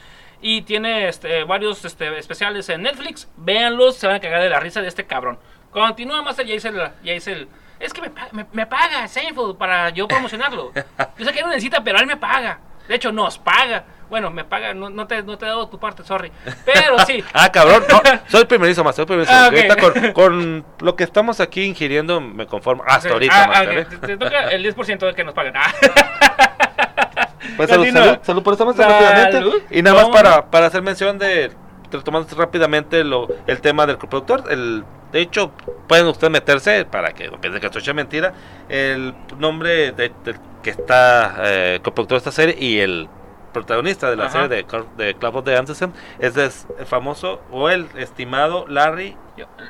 Y tiene este, varios este, especiales en Netflix. Véanlos, se van a cagar de la risa de este cabrón. Continúa más allá, hice el, ya hice el... Es que me, me, me paga Seinfeld para yo promocionarlo. Yo sé que no necesita, pero él me paga. De hecho, nos paga. Bueno, me paga, no, no te, no te he dado tu parte, sorry. Pero sí. Ah, cabrón, no, soy primerizo más, soy primerizo. Ah, más. ok. Ahorita con, con lo que estamos aquí ingiriendo me conformo. Hasta ahorita, Ah, ah, Master, ok. ¿eh? te, te toca el 10% de que nos pagan. Ah. Pues salud, salud, salud por Master, Salud. rápidamente. Y nada más ¿Cómo para, para hacer mención de, retomando rápidamente lo, el tema del coproductor. El, de hecho, pueden ustedes meterse, para que no piensen que esto es mentira, el nombre de, que está eh, coproductor de esta serie y el protagonista de la Ajá. serie de, de Club of the Anderson es el famoso o el estimado Larry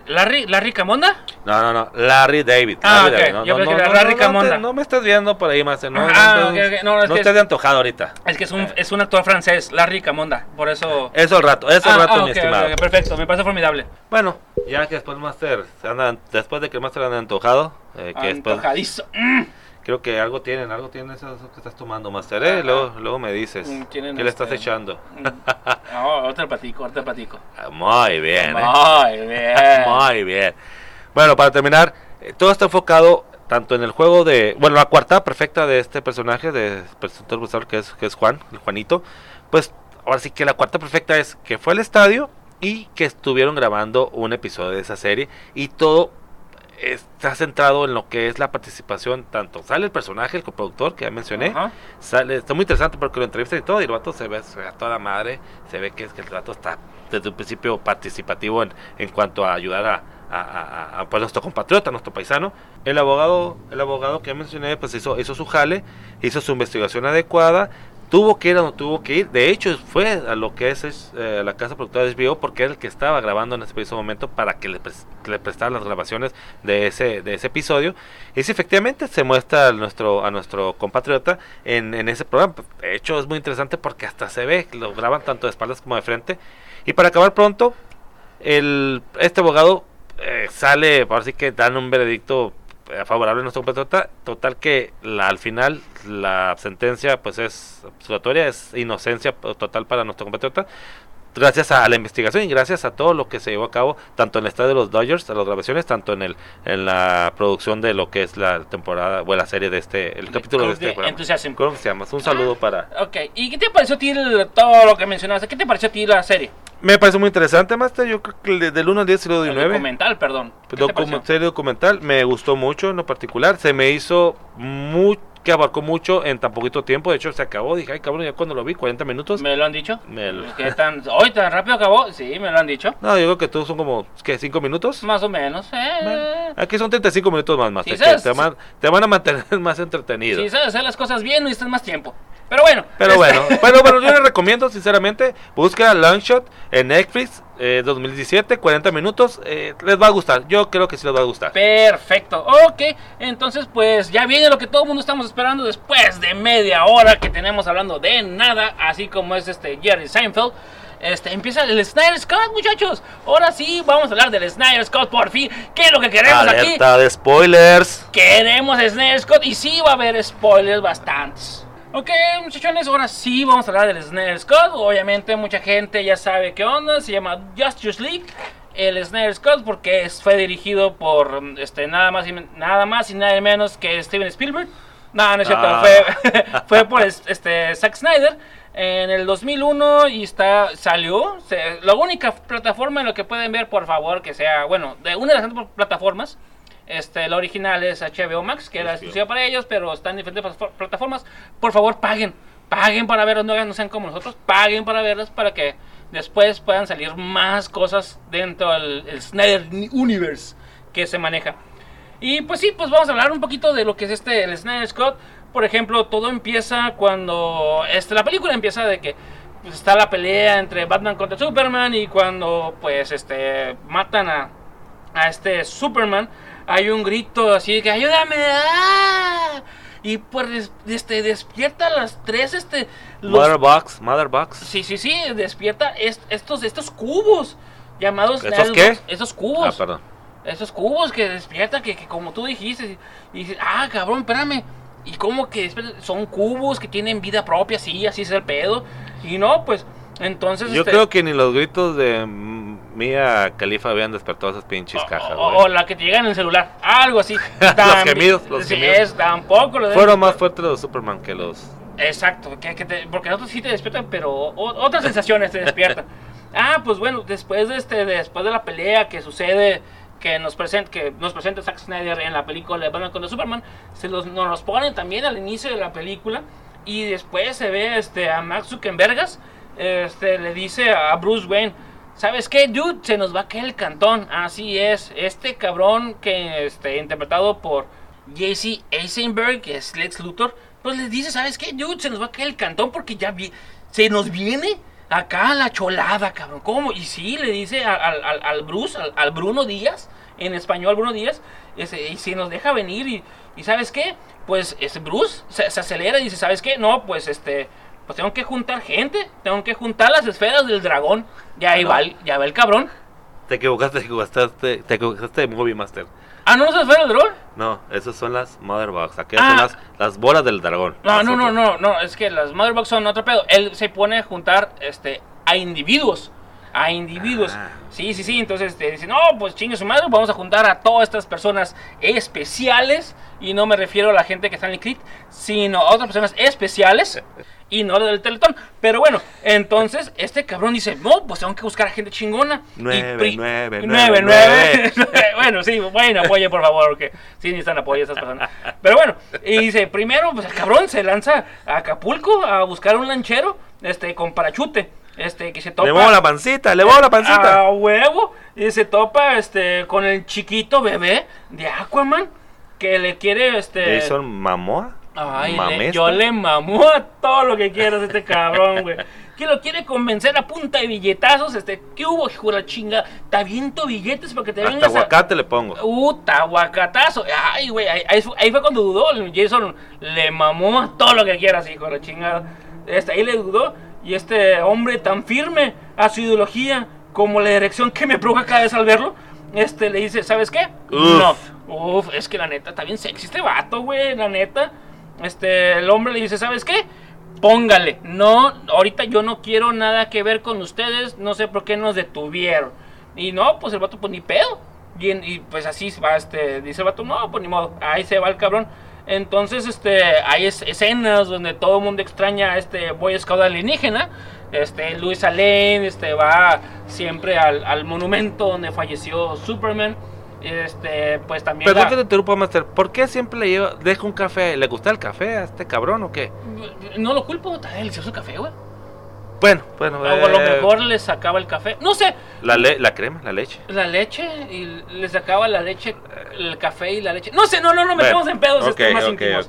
¿Larry, ¿Larry Camonda? No, no, no, Larry David. Ah, Larry David. No, yo Larry Camonda. te- no me estás viendo por ahí más. No, Ah, no, ok, ok, no, es que estés antojado ahorita. Es que es un, es un actor francés, Larry Camonda. Por eso. Eso al rato, eso al Ah, rato, ah, mi estimado. perfecto, me parece formidable. Bueno, ya que después Master, anda, después de que el Master anda antojado, eh, que después, Antojadizo. Mm. Creo que algo tienen, algo tienen eso, que estás tomando, Master, eh, Ajá. luego, luego me dices, Mm, ¿qué le estás este- echando? Mm. No, te platico, te platico. Ah, Muy bien, eh. Muy bien. Muy bien. Bueno, para terminar, eh, todo está enfocado tanto en el juego de. Bueno, la cuarta perfecta de este personaje, de presentador Busal, que es, que es Juan, el Juanito. Pues ahora sí que la cuarta perfecta es que fue al estadio y que estuvieron grabando un episodio de esa serie. Y todo está centrado en lo que es la participación. Tanto sale el personaje, el coproductor que ya mencioné. Ajá. Sale, está muy interesante porque lo entrevistan y todo, y el vato se ve, se ve a toda madre, se ve que, es que el vato está desde un principio participativo en, en cuanto a ayudar a, a, a- a, pues, nuestro compatriota, nuestro paisano. El abogado, el abogado que mencioné, pues hizo, hizo su jale, hizo su investigación adecuada, tuvo que ir a donde tuvo que ir, de hecho fue a lo que es, eh, la casa productora de HBO porque era el que estaba grabando en ese preciso momento para que le, le prestaran las grabaciones de ese, de ese episodio. Y sí, efectivamente se muestra a nuestro, a nuestro compatriota en, ese programa. De hecho, es muy interesante porque hasta se ve, lo graban tanto de espaldas como de frente. Y para acabar pronto, el, este abogado eh, sale, ahora sí que dan un veredicto favorable a nuestro compatriota. Total que la, al final la sentencia pues es absolutoria, es inocencia total para nuestro compatriota. gracias a la investigación y gracias a todo lo que se llevó a cabo, tanto en el estadio de los Dodgers, a las grabaciones, tanto en el en la producción de lo que es la temporada o la serie de este, el capítulo de este programa. ¿Cómo se llama? Un saludo para... Ok, ¿y qué te pareció a ti el- todo lo que mencionaste? ¿Qué te pareció a ti la serie? Me parece muy interesante, Master. Yo creo que de- del 1 al 10 se lo doy El 9. documental, perdón. ¿Qué te Docu- serie documental me gustó mucho en lo particular. Se me hizo muy, que abarcó mucho en tan poquito tiempo. De hecho, se acabó. Dije, ay, cabrón, ya cuando lo vi, 40 minutos. ¿Me lo han dicho? Me lo- ¿Qué tan, ¿Hoy tan rápido acabó? Sí, me lo han dicho. No, yo creo que todos son como, ¿qué? ¿5 minutos? Más o menos. Eh. Bueno, aquí son 35 minutos más, más. Sí, te, van, te van a mantener más entretenido. Si sabes hacer las cosas bien, no necesitas más tiempo. Pero bueno. Pero este- bueno, pero bueno, yo les recomiendo sinceramente, busca Longshot en Netflix eh, 2017, 40 minutos, eh, les va a gustar, yo creo que sí les va a gustar. Perfecto, ok, entonces pues ya viene lo que todo el mundo estamos esperando después de media hora que tenemos hablando de nada, así como es este Jerry Seinfeld. Este, empieza el Snyder Scott, muchachos. Ahora sí, vamos a hablar del Snyder Scott por fin. ¿Qué es lo que queremos aquí? Alerta de spoilers. Queremos Snyder Scott y sí va a haber spoilers bastantes. Ok, muchachones, ahora sí vamos a hablar del Snyder Scott. Obviamente mucha gente ya sabe qué onda. Se llama Justice League. El Snyder Scott porque es- fue dirigido por este, nada, más y, nada más y nada menos que Steven Spielberg. No, no es cierto. Ah. Fue, fue por es- este, Zack Snyder en el 2001 y está salió. Se- la única plataforma en la que pueden ver, por favor, que sea, bueno, de una de las plataformas. Este, la original es HBO Max, que era exclusiva para ellos, pero está en diferentes plataformas. Por favor, paguen. Paguen para verlos, no, sean como nosotros. Paguen para verlos para que después puedan salir más cosas dentro del el Snyder Universe que se maneja. Y pues sí, pues vamos a hablar un poquito de lo que es este el Snyder Scott. Por ejemplo, todo empieza cuando este, la película empieza de que pues, está la pelea entre Batman contra Superman y cuando pues este matan a, a este Superman, hay un grito así de que ayúdame. ¡ah! Y pues este despierta a las tres este los- Mother Box, Mother Box. Sí, sí, sí, despierta est- estos estos cubos llamados ¿Estos qué? Estos Ah, cubos. perdón. Esos cubos que despiertan, que, que como tú dijiste, y dices, ah, cabrón, espérame. Y como que son cubos que tienen vida propia, sí, así es el pedo. Y no, pues, entonces. Yo este, creo que ni los gritos de Mia Califa habían despertado esas pinches o, cajas, o- la que te llega en el celular, algo así. Los gemidos, los sí, gemidos. es, tampoco Fueron más fuertes los de Superman que los... Exacto, que, que te- porque otros sí te despiertan, pero o- otras sensaciones te despiertan. ah, pues bueno, después de este, después de la pelea que sucede, que nos presenta, que nos presenta Zack Snyder en la película de Batman contra Superman, se los, nos los ponen también al inicio de la película y después se ve este a Max Zuckerbergas, este le dice a Bruce Wayne, ¿sabes qué, dude? Se nos va a caer el cantón. Así es, este cabrón que este interpretado por Jesse Eisenberg, que es Lex Luthor, pues les dice, ¿sabes qué, dude? Se nos va a caer el cantón porque ya se nos viene acá la cholada, cabrón. ¿Cómo? Y sí, le dice al, al- Bruce, al, Bruno Díaz, en español Bruno Díaz, y se nos deja venir y, y ¿sabes qué? Pues este Bruce se, se acelera y dice, ¿sabes qué? No, pues este... Pues tengo que juntar gente, tengo que juntar las esferas del dragón. Ya ahí va, el- ya va el cabrón. Te equivocaste, te equivocaste, te equivocaste de Movie Master. Ah, ¿no, no se esfera del dragón? No, esas son las Mother Box. Aquellas Ah. son las, las bolas del dragón. No, Las no, no, no, no, es que las Motherbox son otro pedo. Él se pone a juntar este, a individuos. A individuos. Ah. Sí, sí, sí. Entonces este, dice, no, pues chingue su madre, vamos a juntar a todas estas personas especiales. Y no me refiero a la gente que está en el CRIT, sino a otras personas especiales. Y no del Teletón. Pero bueno, entonces este cabrón dice, no, pues tengo que buscar a gente chingona. Y Nueve, pri- nueve, nueve, nueve, nueve. bueno, sí, bueno, apoye por favor, porque sí necesitan apoyo esas personas. Pero bueno, y dice, primero, pues el cabrón se lanza a Acapulco a buscar un lanchero, este, con parachute, este, que se topa. Le muevo la pancita, le muevo la pancita. A huevo, y se topa, este, con el chiquito bebé de Aquaman, que le quiere, este... Jason Mamoa. Ay, le- yo le mamó a todo lo que quieras a este cabrón, güey. Que lo quiere convencer a punta de billetazos, este, ¿qué hubo, hijo de la chinga? Te aviento billetes para que te Hasta vengas a... aguacate le pongo. Uta, aguacatazo. Ay, güey, ahí, ahí fue- cuando dudó. Jason le mamó a todo lo que quieras, hijo de la chingada. Este, ahí le dudó. Y este hombre tan firme a su ideología como la dirección que me provoca cada vez al verlo, este le dice, ¿sabes qué? Uf. No. Uf, es que la neta está bien sexy este vato, güey, la neta. Este, el hombre le dice, ¿sabes qué? póngale, no, ahorita yo no quiero nada que ver con ustedes, no sé por qué nos detuvieron. Y no, pues el vato, pues ni pedo. Y, y, pues así va, este, dice el vato, no, pues ni modo, ahí se va el cabrón. Entonces, este, hay es- escenas donde todo el mundo extraña a este Boy Scout alienígena. Este, Luis Lane, este, va siempre al, al monumento donde falleció Superman. Este, pues también. Perdón la- que te interrumpa, Master. ¿Por qué siempre le lleva, deja un café? ¿Le gusta el café a este cabrón o qué? No lo culpo, está delicioso el café, güey. Bueno, bueno. O a lo eh, mejor le sacaba el café. No sé, La, le- la crema, la leche. la leche y le sacaba la leche, el café y la leche. No sé, no, no, no Bueno, metemos en pedos ok, este, más íntimos.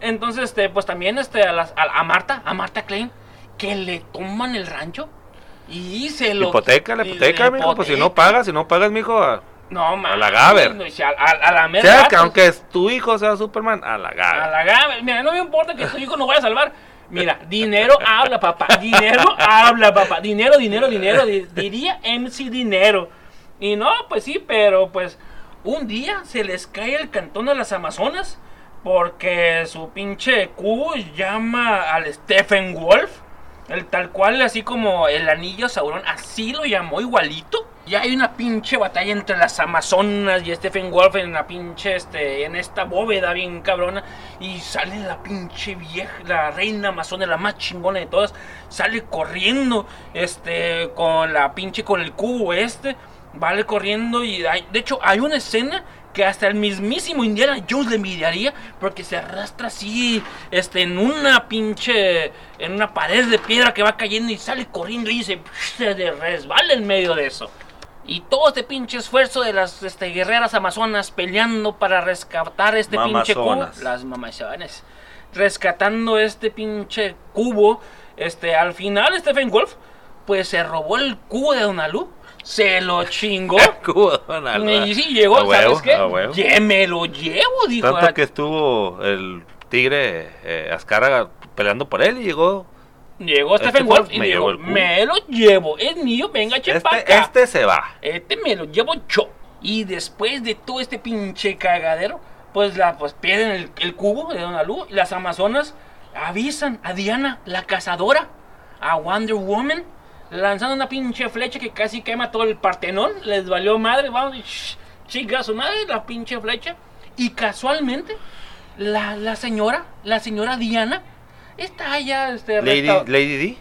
Entonces, este, pues también este, a, las- a, a Marta, a Marta Klein, que le toman el rancho y se lo. Hipoteca, la hipoteca, mijo. Pues si no pagas, si no pagas, mijo. A, No, ma, a la Gaber. A, a- a la o sea, que aunque es tu hijo sea Superman, a la A gana. la Gaber. Mira, no me importa que tu hijo no vaya a salvar. Mira, dinero habla, papá. Dinero habla, papá. Dinero, dinero, dinero. di- Diría MC Dinero. Y no, pues sí, pero pues un día se les cae el cantón a las Amazonas porque su pinche cubo llama al Stephen Wolf. El tal cual, así como el anillo Sauron, así lo llamó igualito. Y hay una pinche batalla entre las Amazonas y Stephen Wolf en la pinche, este, en esta bóveda bien cabrona. Y sale la pinche vieja, la reina amazona, la más chingona de todas. Sale corriendo, este, con la pinche, con el cubo este. Vale corriendo y de hecho hay una escena que hasta el mismísimo Indiana Jones le miraría porque se arrastra así, este, en una pinche, en una pared de piedra que va cayendo y sale corriendo y se, se resbala en medio de eso. Y todo este pinche esfuerzo de las este, guerreras amazonas peleando para rescatar este pinche cubo. Las mamazonas. Rescatando este pinche cubo. Este, al final Stephen Wolf, pues se robó el cubo de Donalu. Se lo chingó. Don. Y sí llegó, A huevo, ¿sabes qué? a huevo. Ya me lo llevo, dijo. Tanto que estuvo el tigre eh, Azcárraga peleando por él y llegó. Llegó Este Stephen Wolf y me dijo, me lo llevo, es mío, venga, che pa' Este, este se va. Este me lo llevo yo. Y después de todo este pinche cagadero, pues la pues pierden el, el cubo de Dona Lu y las amazonas avisan a Diana, la cazadora, a Wonder Woman, lanzando una pinche flecha que casi quema todo el Partenón. Les valió madre, vamos, chica su madre, la pinche flecha. Y casualmente, la, la señora, la señora Diana, está allá, este, Lady, Lady D.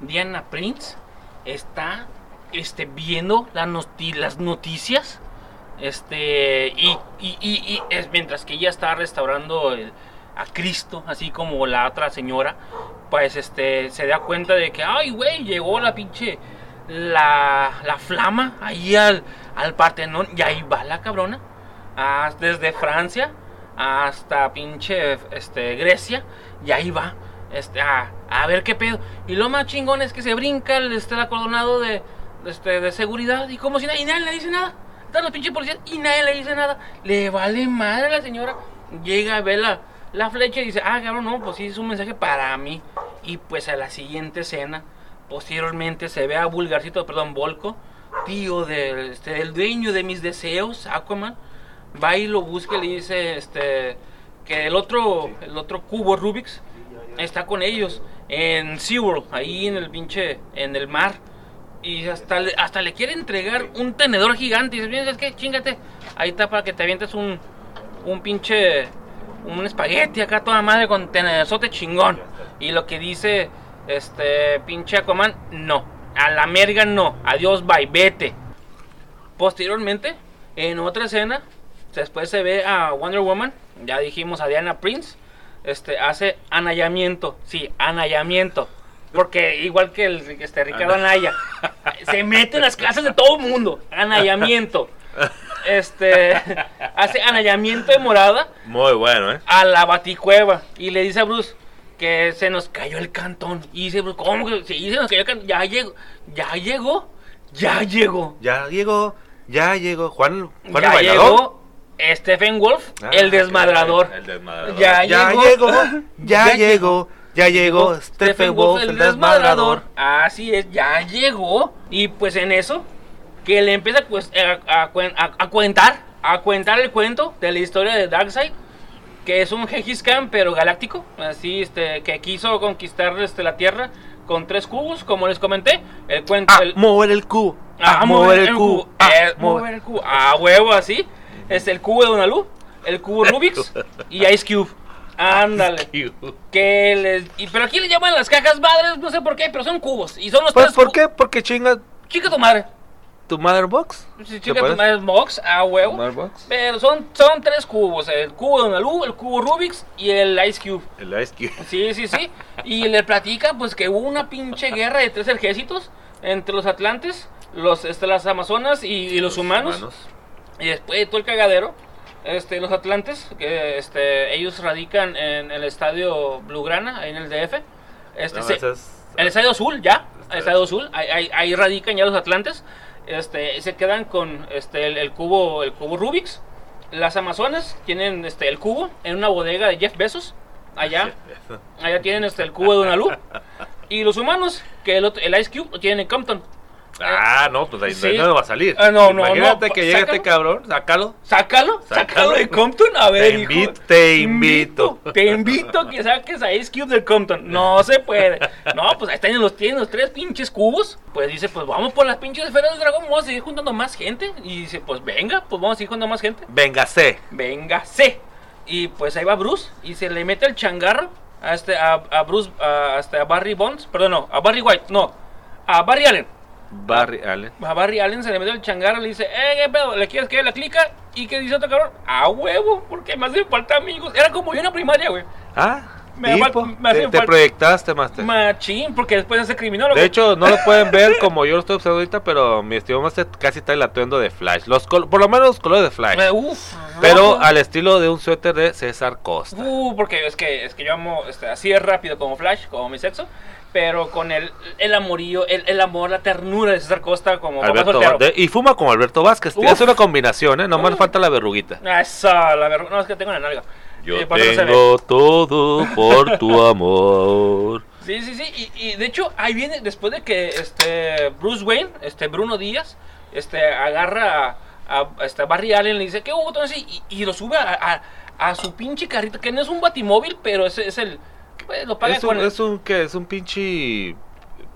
Diana Prince está este, viendo la noti- las noticias. Este, y, y- y- y es mientras que ella está restaurando el- a Cristo, así como la otra señora, pues este, se da cuenta de que, ay, güey, llegó la pinche, la, la flama ahí al, al Partenón, y ahí va la cabrona, desde Francia hasta pinche este, Grecia, y ahí va. Este, a, a ver qué pedo. Y lo más chingón es que se brinca el, este, el acordonado de, este, de seguridad. Y como si nadie, y nadie le dice nada. Están los pinches policías y nadie le dice nada. Le vale madre a la señora. Llega a ver la, la flecha dice, ah, cabrón, no, pues sí, es un mensaje para mí. Y pues a la siguiente escena, posteriormente se ve a Vulgarcito, perdón, Volco, tío del, este, del dueño de mis deseos, Aquaman. Va y lo busca y le dice, este, que el otro, el otro cubo Rubik's está con ellos en SeaWorld, ahí en el pinche, en el mar. Y hasta le, hasta le quiere entregar un tenedor gigante. Y dice, "Mira, ¿sabes qué? Chingate. Ahí está para que te avientes un, un pinche, un espagueti acá toda madre con tenedorzote chingón. Y lo que dice, este, pinche Aquaman, no. A la merga no. Adiós, bye, vete. Posteriormente, en otra escena, después se ve a Wonder Woman, ya dijimos a Diana Prince, este, hace anallamiento, sí, anallamiento. Porque igual que el este, Ricardo Anaya, se mete en las casas de todo el mundo, anallamiento. Este, hace anallamiento de morada Muy bueno, ¿eh? a la baticueva y le dice a Bruce que se nos cayó el cantón. Y dice Bruce, ¿cómo que sí, se nos cayó el cantón? Ya llegó, ya llegó, ya llegó. Ya llegó, ya llegó. Juan, Juan ya el bailador. llegó Stephen Wolf, Ah, el desmadrador. El desmadrador. Ya ya llegó. Ya llegó, ya llegó. Stephen Wolf, el desmadrador. Así es, ya llegó. Y pues en eso, que le empieza a, a cuen- a- a cuentar, a cuentar el cuento de la historia de Darkseid. que es un Gengis Khan pero galáctico, así este que quiso conquistar este la Tierra con tres cubos, como les comenté. El cuento Ah, el- mover el cubo. Ah, mover el cubo. Ah, Eh, mover- mover el cubo. A huevo, así. Es el cubo de Donalú, el cubo Rubik's y Ice Cube. Ándale. Que les, y, pero aquí le llaman las cajas madres, no sé por qué, pero son cubos. Y son los Pues, tres ¿por qué? Porque chinga Chica tu madre. Tu mother box. Si ¿Te chica tu parece? madre es box, a huevo. Mother box. Pero son, son tres cubos: el cubo de Donalú, el cubo Rubik's y el Ice Cube. El Ice Cube. Sí, sí, sí. Y le platica pues que hubo una pinche guerra de tres ejércitos entre los atlantes, los, este, las amazonas y, y los humanos. Y después de todo el cagadero, este, los atlantes, que este, ellos radican en el estadio Blaugrana, ahí en el DF. Este, No, se- es- el estadio azul, ya. El estadio azul, ahí, ahí- ahí radican ya los atlantes. Este, se quedan con este, el, el cubo el cubo Rubik's. Las amazonas tienen este, el cubo en una bodega de Jeff Bezos. Allá, allá tienen este, el cubo de Donalú. Y los humanos, que el, el Ice Cube lo tienen en Compton. Ah, no, pues ahí Sí. no va a salir. Ah, no, no, Imagínate no, que llegue sácalo. este cabrón, sácalo. Sácalo, sácalo, de Compton. A ver, Te hijo. invito- te invito. Te invito a que saques a Ice Cube del Compton. No se puede. No, pues ahí están los, tienen los tres pinches cubos. Pues dice, pues vamos por las pinches esferas del dragón. Vamos a seguir juntando más gente. Y dice, pues venga, pues vamos a seguir juntando más gente. Véngase. Véngase. Y pues ahí va Bruce. Y se le mete el changarro a, este, a, a Bruce, a, este, a Barry Bonds. Perdón, no, a Barry White. No, a Barry Allen. Barry Allen. A Barry Allen se le mete el changarro y le dice, eh, qué pedo, ¿le quieres que la clica? ¿Y qué dice otro cabrón? A huevo, porque me hacen falta amigos. Era como yo en la primaria, güey. Ah, Me tipo, me te, te proyectaste, Master. Machín, porque después hace criminólogo. De hecho, no lo pueden ver como yo lo estoy observando ahorita, pero mi estimado Master casi está el atuendo de Flash. Los col- por lo menos los colores de Flash. Eh, uf, Pero rojo. al estilo de un suéter de César Costa. Uh, porque es que, es que yo amo este, así es rápido como Flash, como mi sexo. Pero con el, el amorío, el, el amor, la ternura de César Costa como Alberto de- y fuma como Alberto Vázquez. Es una combinación, ¿eh? Nomás Uf. falta la verruguita. Esa, la verdad. No, es que tengo la nalga. Yo Eh, tengo todo por tu amor. Sí, sí, sí. Y, y de hecho, ahí viene, después de que este Bruce Wayne, este Bruno Díaz, este agarra a, a, este, Barry Allen, le dice, ¿qué hubo? Entonces, y, y lo sube a, a, a su pinche carrito, que no es un batimóvil, pero es, es el. pues, lo paga Es un, con el- es un, ¿qué? Es un pinche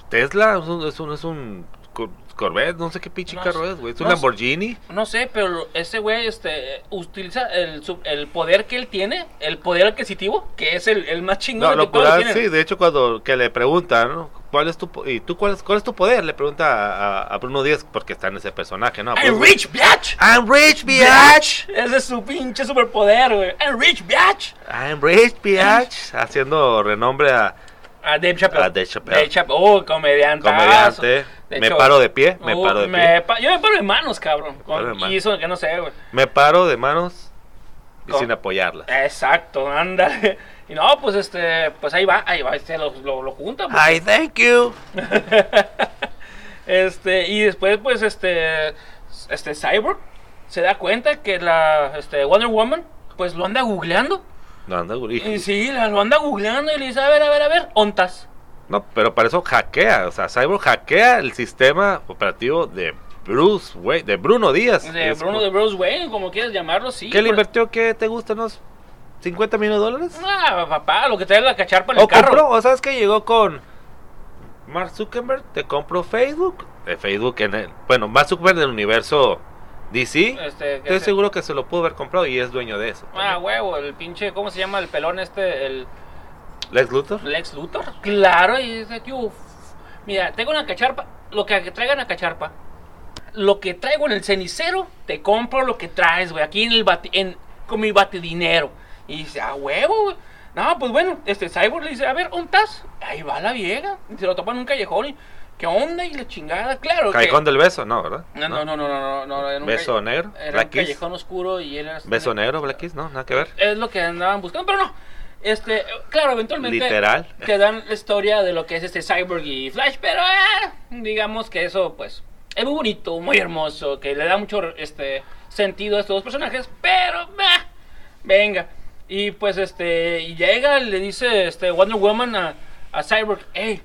Tesla, es un, es un, es un Cor- Corvette, no sé qué pinche No carro sé. es, güey. Es un No. Lamborghini. No sé, pero ese güey este, utiliza el, el poder que él tiene, el poder adquisitivo, que es el, el más chingón No, de lo tienen. sí, de hecho cuando que le preguntan, ¿no? ¿Cuál es tu y tú cuál es, cuál es tu poder? Le pregunta a, a- a Bruno Díaz porque está en ese personaje, ¿no? I'm Pues, rich, bitch! I'm rich, bitch. Ese es su pinche superpoder, güey. I'm rich, bitch. I'm rich, bitch. Haciendo renombre a A Dave Chappelle. A Dave Chappelle. Dave Chappelle. Oh, comediante. comediante. De Me hecho, paro de pie, me oh, paro de me pie. pa- yo me paro de manos, cabrón. Con- eso que no sé, güey. Me paro de manos y Con- sin apoyarlas. Exacto, ándale. Y no, pues este, pues ahí va, ahí va, este lo, lo, lo junta. pues. Ay, thank you. Este, y después, pues, este, este Cyborg se da cuenta que la, este, Wonder Woman, pues lo anda googleando. No, anda. Y sí, lo anda googleando y le dice, a ver, a ver, a ver, ontas. No, pero para eso hackea, o sea, Cyborg hackea el sistema operativo de Bruce, güey, de Bruno Díaz. De Es Bruno como- de Bruce Wayne, como quieras llamarlo, sí. ¿Qué le por- invirtió? ¿Qué te gusta? ¿Unos 50 millones de dólares? Ah, papá, lo que trae la cacharpa en el carro. compró, o sabes que llegó con Mark Zuckerberg, te compró Facebook. De Facebook en el, bueno, Mark Zuckerberg del universo DC. Este, Estoy se- seguro que se lo pudo haber comprado y es dueño de eso. Ah, huevo, el pinche, ¿cómo se llama el pelón este? El Lex Luthor. Lex Luthor. Claro, y dice, tío, mira, tengo una cacharpa, lo que traigan a cacharpa. Lo que traigo en el cenicero, te compro lo que traes, güey, aquí en el bati, en, con mi batidinero. Y dice, ah, huevo, güey. No, pues bueno, este Cyborg le dice, a ver, ¿dónde estás? Ahí va la vieja. Y se lo topa en un callejón y, ¿qué onda? Y la chingada, claro. que- Callejón del beso, no, ¿verdad? No, no, no, no, no, no, no, era un Beso calle- negro, Era Black un Kiss. callejón oscuro y él era... Beso negro, Black Kiss, no, nada que ver. Es lo que andaban buscando, pero no. Este, claro, eventualmente Literal. te dan la historia de lo que es este Cyborg y Flash, pero eh, digamos que eso, pues, es muy bonito, muy hermoso, que le da mucho este sentido a estos dos personajes, pero bah, venga. Y pues este, y llega, le dice este Wonder Woman a, a Cyborg, hey,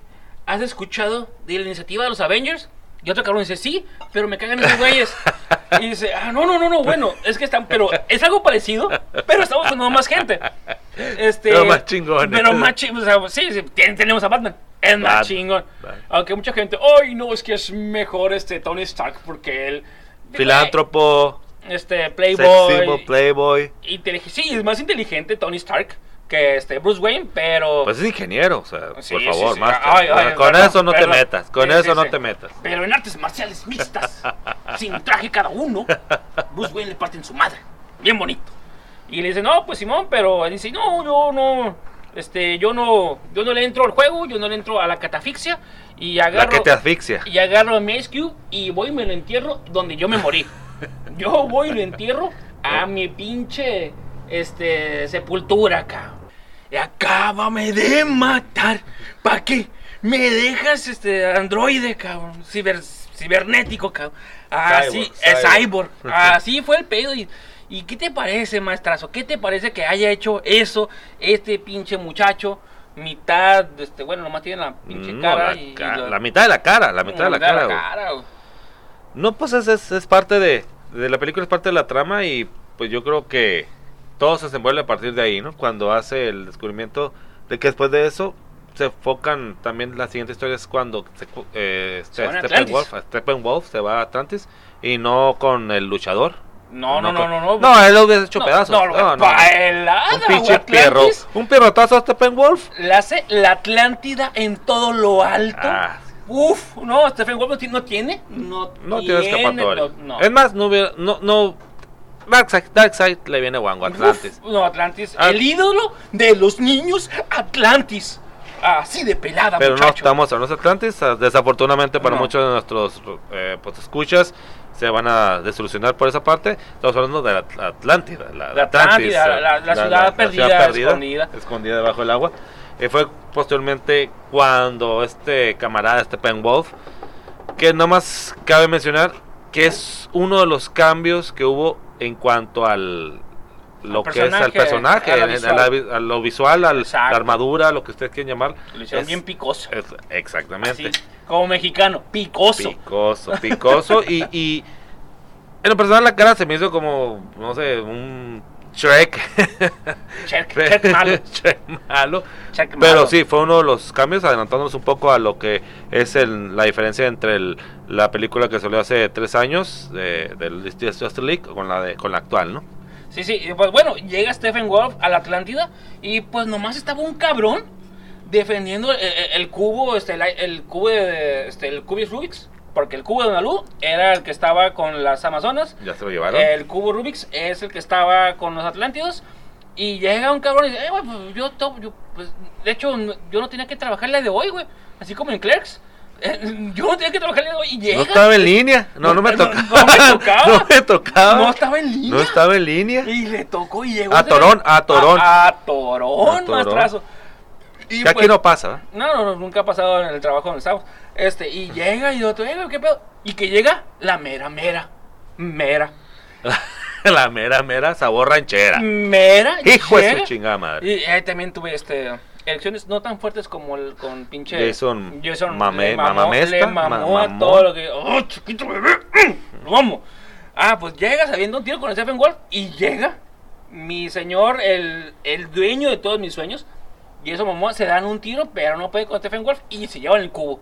¿has escuchado de la iniciativa de los Avengers? Y otro cabrón dice, sí, pero me cagan esos güeyes. Y dice, ah, no, no, no, no, bueno, es que están, pero es algo parecido, pero estamos con más gente. Este, Pero más chingones. Pero más chingón, o sea, sí, sí, ten- tenemos a Batman. Es más chingón. Aunque mucha gente, ay, no, es que es mejor este Tony Stark porque él. Filántropo, Este, Playboy. symbol, playboy. intelig- sí, es más inteligente Tony Stark que este Bruce Wayne, pero. Pues es ingeniero, o sea, Sí, por favor, sí. master. Ay, ay, con perdón, eso no te metas, con eso no te metas. Pero en artes marciales mixtas, sin traje cada uno, Bruce Wayne le parte en su madre. Bien bonito. Y le dice, no, pues Simón, pero él dice, no, yo no, este, yo no, yo no le entro al juego, yo no le entro a la catafixia y La agarro, que te asfixia. y agarro a mi Ice Cube y voy y me lo entierro donde yo me morí. Yo voy y lo entierro a mi pinche, este, sepultura, cabrón. Y acábame de matar. ¿Para qué? Me dejas este androide, cabrón. Ciber, cibernético, cabrón. Así, Cyborg, es cyborg. cyborg. Así fue el pedo. Y, ¿Y qué te parece, maestrazo? ¿Qué te parece que haya hecho eso este pinche muchacho? Mitad, este, bueno, nomás tiene la pinche No, cara. la, y, ca- y la mitad de la cara, la mitad de la cara. No, pues es, es, es parte de, de la película, es parte de la trama y pues yo creo que todo se desenvuelve a partir de ahí, ¿no? Cuando hace el descubrimiento de que después de eso se enfocan también la siguiente historia es cuando se, eh, Se a Steppenwolf. Steppenwolf se va a Atlantis y no con el luchador. No, no, no, con- no, no. No, él lo hubiera hecho No, pedazos. No, no, No, bailada, Un pinche pierro, un pierrotazo a Steppenwolf. La hace la Atlántida en todo lo alto. Ah, Uf, no, Stephen Wolf no tiene, no tiene. No, tiene escapatoria. Es más, no no, no, Darkseid, Darkseid le viene guango a Atlantis. Uf, no, Atlantis. Ah. El ídolo de los niños, Atlantis. Así de pelada, Pero no estamos en los Atlantis. ah, Desafortunadamente para No. muchos de nuestros eh, pues, escuchas se van a desilusionar por esa parte. Estamos hablando de la Atlántida. La, La Atlantis, Atlántida, eh, la- la ciudad perdida, escondida. escondida debajo del agua. Eh, fue posteriormente cuando este camarada, este Penwolf, que nomás cabe mencionar que es uno de los cambios que hubo en cuanto al lo que es al personaje, a la a lo visual, al, la armadura, lo que ustedes quieran llamar. Lo hicieron Es- bien picoso. es- exactamente. Así, como mexicano, picoso. Picoso, picoso. y, y en lo personal la cara se me hizo como, no sé, un Shrek. Check, check malo. Shrek malo. Pero malo. sí, fue uno de los cambios, adelantándonos un poco a lo que es el- la diferencia entre el- la película que salió hace tres años de, del Justice League con la, de, con la actual, ¿no? Sí, sí, pues bueno, llega Stephen Wolf a la Atlántida y pues nomás estaba un cabrón defendiendo el, cubo, este, el, el cubo de, este, el Cubis Rubik's, porque el cubo de Nalu era el que estaba con las Amazonas, Ya se lo llevaron. el cubo Rubik's es el que estaba con los Atlántidos y llega un cabrón y dice, eh, güey, pues yo, to- yo, pues, de hecho, no- yo no tenía que trabajar la de hoy, güey, así como en Clerks. Eh, Yo no tenía que trabajar la de hoy y llega. no estaba en línea. No, no me No, tocaba. no me tocaba. no me tocaba. No estaba en línea. No estaba en línea. Y le tocó y llegó. A Torón, a Torón. A, a Torón, A Torón. Y Que aquí pues- no pasa. No, no, no, nunca ha pasado en el trabajo donde estamos. Este, y llega y otro, eh, ¿qué pedo? Y que llega la mera, mera, mera, la mera, mera sabor ranchera. mera. Hijo de llega. su chingada madre. Y ahí también tuve este elecciones no tan fuertes como el con pinche Jason Jason Mame- le mamó, Mamamesta, le mamó ma- a todo lo que oh chiquito bebé mm, lo amo ah pues llega sabiendo un tiro con Stephen Wolf y llega mi señor el, el dueño de todos mis sueños y eso mamó se dan un tiro pero no puede con Stephen Wolf y se llevan el cubo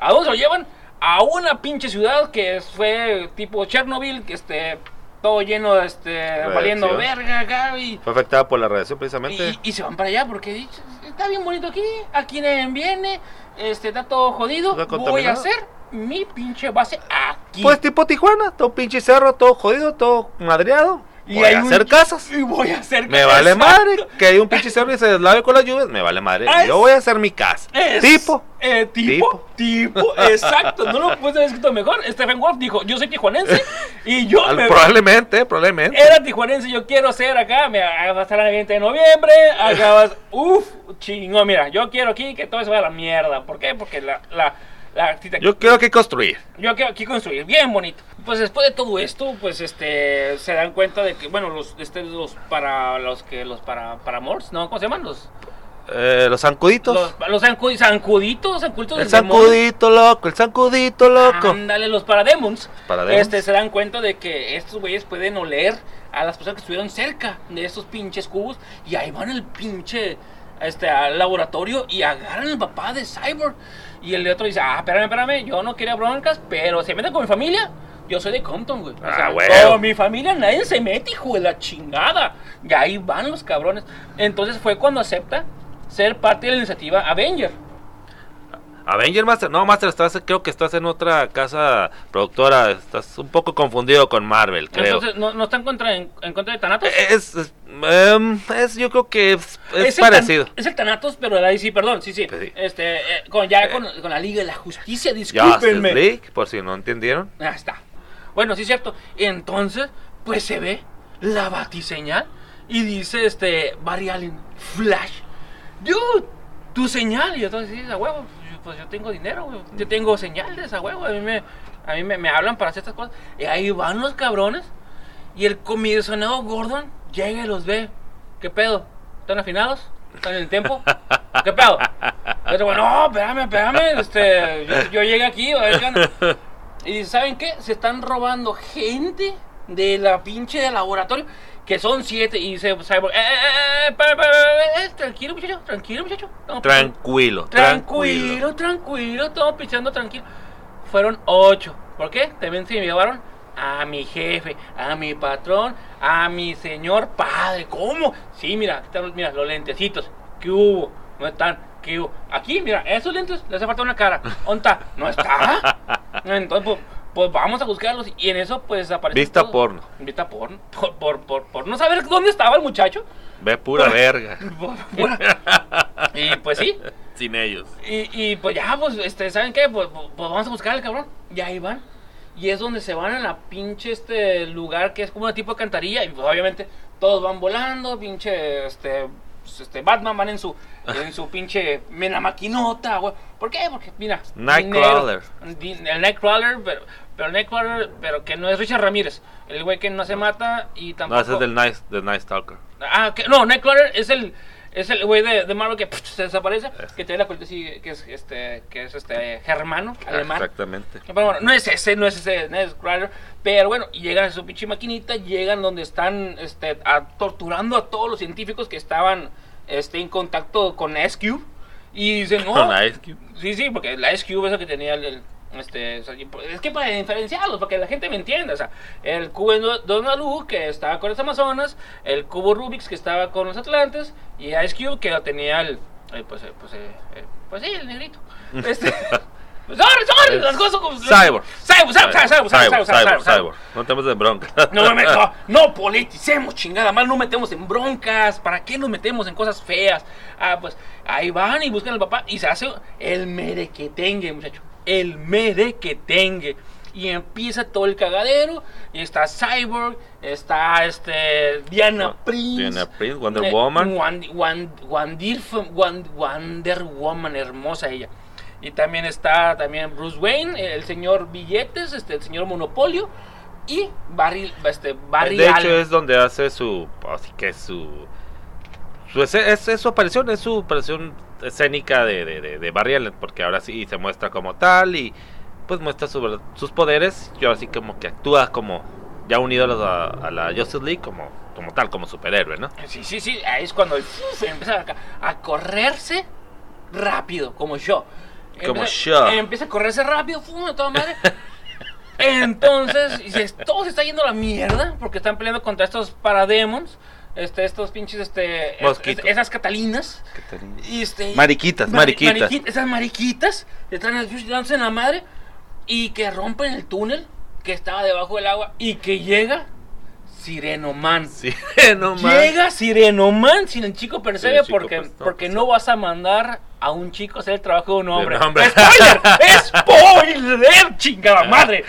a dónde se lo llevan a una pinche ciudad que fue tipo Chernobyl que este todo lleno de este valiendo verga acá y Fue afectada por la radiación precisamente. y, y se van para allá porque está bien bonito aquí, aquí nadie viene, este, está todo jodido, Está voy a hacer mi pinche base aquí. Pues tipo Tijuana, todo pinche cerro, todo jodido, todo madreado. Y Voy a hacer casas. Y voy a hacer Me vale madre que hay un pinche cerro y se deslave con las lluvias. Me vale madre. Ah, Yo es- voy a hacer mi casa. Es- Tipo. eh, tipo, tipo, exacto. No lo puedes haber escrito mejor. Stephen Wolf dijo: Yo soy tijuanense y yo Al- me, Probablemente, probablemente. era tijuanense. Yo quiero ser acá. Me va a estar el 20 de noviembre. Acabas, uff, chingón. Mira, yo quiero aquí que todo se vaya a la mierda. ¿Por qué? Porque la, la, la. Yo quiero que construir. Yo quiero aquí construir, bien bonito. Pues después de todo esto, pues este se dan cuenta de que, bueno, los este los para los que los para para Morse, ¿no? ¿Cómo se llaman? Los Eh, los zancuditos. Los, los zancu- zancuditos, zancuditos el zancudito loco, el zancudito loco. Ándale, los parademons. Parademons. Este, se dan cuenta de que estos güeyes pueden oler a las personas que estuvieron cerca de estos pinches cubos. Y ahí van el pinche este, al laboratorio y agarran al papá de Cyborg. Y el otro dice, ah, espérame, espérame, yo no quería broncas, pero se meten con mi familia. Yo soy de Compton, güey. O Ah, sea, huevo. con mi familia nadie se mete, hijo de la chingada. Y ahí van los cabrones. Entonces fue cuando acepta ser parte de la iniciativa Avenger. Avenger Master, no Master, estás, creo que estás en otra casa productora, estás un poco confundido con Marvel, creo. Entonces, ¿no, no están contra, en, en contra de Thanatos? es, es, es- yo creo que es, parecido. Es el Thanatos, pero de ahí sí, perdón, sí, sí. Pues sí. Este, eh, con, ya Eh. con, con la Liga de la Justicia, discúlpenme. League, por si no entendieron. Ah, está. Bueno, sí es cierto. Entonces, pues se ve la batiseñal y dice este Barry Allen, Flash, dude, tu señal. Y entonces dice, a huevo, pues yo tengo dinero, yo tengo señales, a huevo, a mí me, a mí me, me hablan para hacer estas cosas. Y ahí van los cabrones y el comisionado Gordon llega y los ve. ¿Qué pedo? ¿Están afinados? ¿Están en el tiempo? ¿Qué pedo? Y otro, bueno, no, espérame, espérame, este, yo, yo llegué aquí, a ver qué. Y ¿saben qué? Se están robando gente de la pinche de laboratorio, que son siete. Y dice Cyborg, eh, eh, eh, tranquilo muchacho, tranquilo muchacho. Estamos Tranquilo, Tranquilo, tranquilo, estamos pichando tranquilo. Fueron ocho. ¿Por qué? También se me llevaron a mi jefe, a mi patrón, a mi señor padre. ¿Cómo? Sí, mira, están, mira, los lentecitos. ¿Qué hubo? No están. ¿Qué hubo? Aquí, mira, esos lentes le hace falta una cara. ¿Dónde está? No está. Entonces, pues, pues vamos a buscarlos. Y en eso, pues aparece. Vista todo. porno. Vista porno. Por, por, por, por no saber dónde estaba el muchacho. Ve pura verga. Y pues sí. Sin ellos. Y, y pues ya, pues, este, ¿saben qué? Pues, pues, pues vamos a buscar al cabrón. Y ahí van. Y es donde se van a la pinche este lugar que es como una tipo de cantarilla. Y pues obviamente todos van volando, pinche este. Pues, Este, Batman van en su en su pinche mena maquinota, güey. ¿Por qué? Porque, mira. Nightcrawler. El Nightcrawler, pero, pero Nightcrawler, pero que no es Richard Ramírez. El güey que no se mata y tampoco. No, ese es del Nice, del nice Stalker. Ah, que, no, Nightcrawler es el es el güey de, de Marvel que pff, se desaparece, que tiene la colita así, que es este que es este germano, alemán. Exactamente. Pero bueno, no es ese, no es ese Nightcrawler, pero bueno, llegan a su pinche maquinita, llegan donde están este a- torturando a todos los científicos que estaban este en contacto con Ice Cube y dicen, "No, Con Ice Cube. Sí, sí, porque la Ice Cube es el que tenía el, el- este, o sea, y- es que para diferenciarlos, para que la gente me entienda, o sea, el cubo de Donalu que estaba con las Amazonas, el cubo Rubik's que estaba con los Atlantes y Ice Cube que tenía el, eh, pues, eh, pues, eh, eh, pues sí, el negrito. Este, pues, sorry, sorry, las cosas como... Cyborg. Cyborg, Cyborg, Cyborg, Cyborg, Cyborg. No tenemos de bronca. No, no, no politicemos, chingada, mal no metemos en broncas, ¿para qué nos metemos en cosas feas? Ah, pues ahí van y buscan al papá y se hace el merequetengue, muchacho, el merequetengue. Y empieza todo el cagadero, y está Cyborg, está este Diana No, Prince, Diana Prince, Wonder eh, Woman. Wan- Wandir- Wan- Wonder Woman, hermosa ella. Y también está también Bruce Wayne, el señor Billetes, este, el señor Monopolio y Barry, este, Barry de hecho Allen. es donde hace su, así que su, su es, es- su aparición, es su aparición escénica de, de, de, de Barry Allen, porque ahora sí se muestra como tal y pues muestra su- sus poderes, y ahora sí como que actúa como ya unido a la, a la Justice League como, como tal, como superhéroe, ¿no? Sí, sí, sí, ahí es cuando uf, empieza a, a correrse rápido, como yo. Como Empieza- yo. Empieza a correrse rápido, ¡fum! de toda madre. Entonces, todo se está yendo a la mierda porque están peleando contra estos parademons, este, estos pinches, este, es- Mosquitos. es- esas catalinas. Y este, Mariquitas, Mari- mariquitas. mariqui- Esas mariquitas están dándose en la madre y que rompen el túnel que estaba debajo del agua y que llega Sirenoman. No más. Llega Sirenoman sin el chico Percebe el chico porque, Percebe. porque no vas a mandar a un chico a hacer el trabajo de un hombre. hombre. ¡Spoiler! ¡Spoiler! ¡Chingada madre!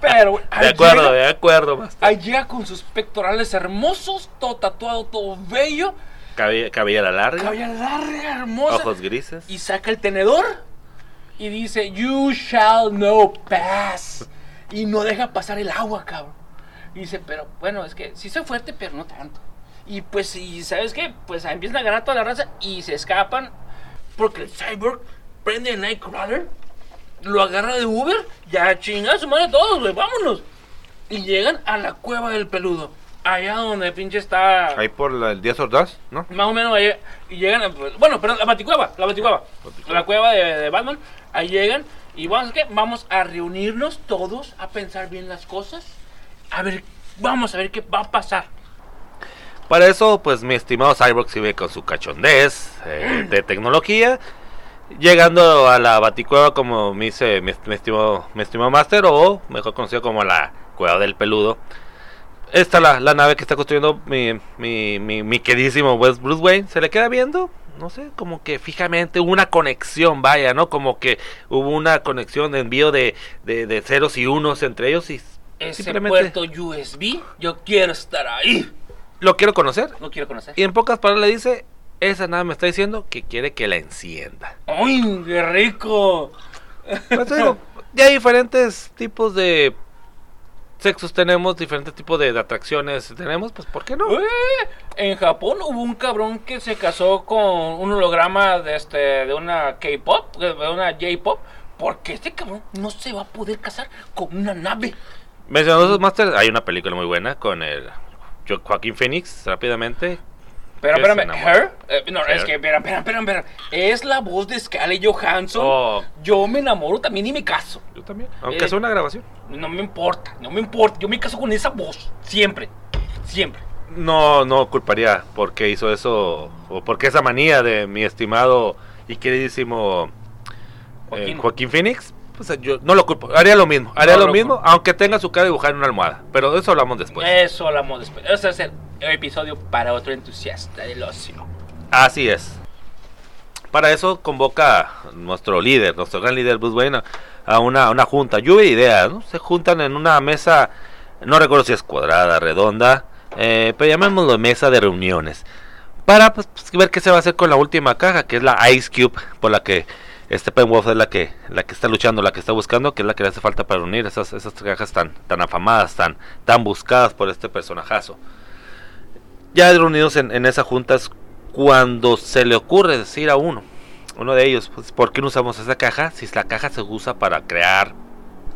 Pero De acuerdo, llega- de acuerdo. Master. ahí llega con sus pectorales hermosos, todo tatuado, todo bello, Cabe- Cabellera larga, cabella larga, hermosa. ojos grises. y saca el tenedor y dice, You shall no pass. Y no deja pasar el agua, cabrón. Y dice, pero bueno, es que sí soy fuerte, pero no tanto. Y pues, y ¿sabes qué? Pues empiezan a ganar toda la raza y se escapan porque el cyborg prende el Nightcrawler, lo agarra de Uber, ya chinga su madre todos, güey, vámonos. Y llegan a la cueva del peludo. Allá donde pinche está. Ahí por la, el 10 Ordaz, ¿no? Más o menos ahí. Y llegan. a- bueno, perdón, la baticueva. La baticueva. La cueva de, de Batman. Ahí llegan. Y vamos qué? Vamos a reunirnos todos a pensar bien las cosas. A ver, vamos a ver qué va a pasar. Para eso, pues mi estimado Cyborg sigue con su cachondez eh, de tecnología. Llegando a la baticueva, como me dice mi, estimado, mi estimado Master, o mejor conocido como la cueva del peludo. Esta la, la nave que está construyendo mi, mi, mi, mi queridísimo Wes Bruce Wayne. Se le queda viendo, no sé, como que fijamente hubo una conexión, vaya, ¿no? Como que hubo una conexión de envío de, de, de ceros y unos entre ellos y Ese simplemente puerto USB, yo quiero estar ahí. lo quiero conocer. No quiero conocer. Y en pocas palabras le dice, esa nave me está diciendo que quiere que la encienda. ¡Ay, qué rico! Pues digo, ya hay diferentes tipos de sexos tenemos, diferentes tipos de, de atracciones tenemos, pues ¿por qué no? Eh, En Japón hubo un cabrón que se casó con un holograma de este de una K-pop, de una J-pop, porque este cabrón no se va a poder casar con una nave. Mencionando esos Masters, hay una película muy buena con el Jo- Joaquín Phoenix, rápidamente. Pero espérame. Her, eh, no, es que espera, espera, espera, espera. Es la voz de Scarlett Johansson. Oh. Yo me enamoro también y me caso. Yo también, aunque Eh, sea una grabación. No me importa, no me importa. Yo me caso con esa voz, siempre, siempre. No, no culparía por qué hizo eso, o por qué esa manía de mi estimado y queridísimo eh. Joaquín Phoenix. Pues yo no lo culpo, haría lo mismo, haría No lo lo mismo, culpo. aunque tenga su cara dibujada en una almohada. Pero de eso hablamos después. Eso hablamos después. Ese es el episodio para otro entusiasta del ocio. Así es. Para eso convoca a nuestro líder, nuestro gran líder Bruce Wayne, a- una, una junta. Lluvia de ideas, ¿no? Se juntan en una mesa, no recuerdo si es cuadrada, redonda, eh, pero llamémoslo mesa de reuniones. Para pues, ver qué se va a hacer con la última caja, que es la Ice Cube, por la que este Penwolf es la que, la que está luchando, la que está buscando, que es la que le hace falta para unir esas, esas cajas tan, tan afamadas, tan, tan buscadas por este personajazo. Ya reunidos en, en esa junta es cuando se le ocurre decir a uno, uno de ellos, pues, ¿por qué no usamos esa caja? Si la caja se usa para crear,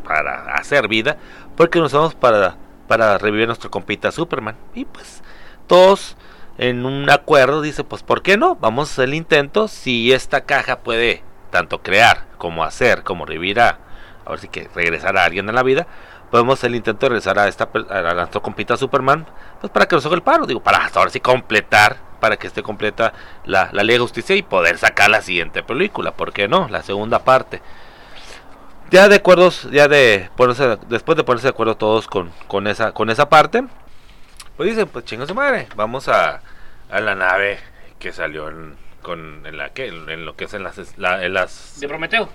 para hacer vida, ¿por qué no usamos para, para revivir nuestro compita Superman? Y pues todos en un acuerdo dicen, pues ¿por qué no? Vamos el intento si esta caja puede tanto crear como hacer, como revivir a, ahora sí que regresar a alguien a la vida, podemos el intento de regresar a esta a nuestro compita Superman, pues para que nos haga el paro, digo, para ahora sí completar, para que esté completa la, la Liga de Justicia y poder sacar la siguiente película, ¿por qué no? La segunda parte. Ya de acuerdos, ya de ponerse, después de ponerse de acuerdo todos con, con esa, con esa parte, pues dicen, pues chinga su madre, vamos a, a la nave que salió en, con, en la que, en lo que es en las, la- en las De Prometeo.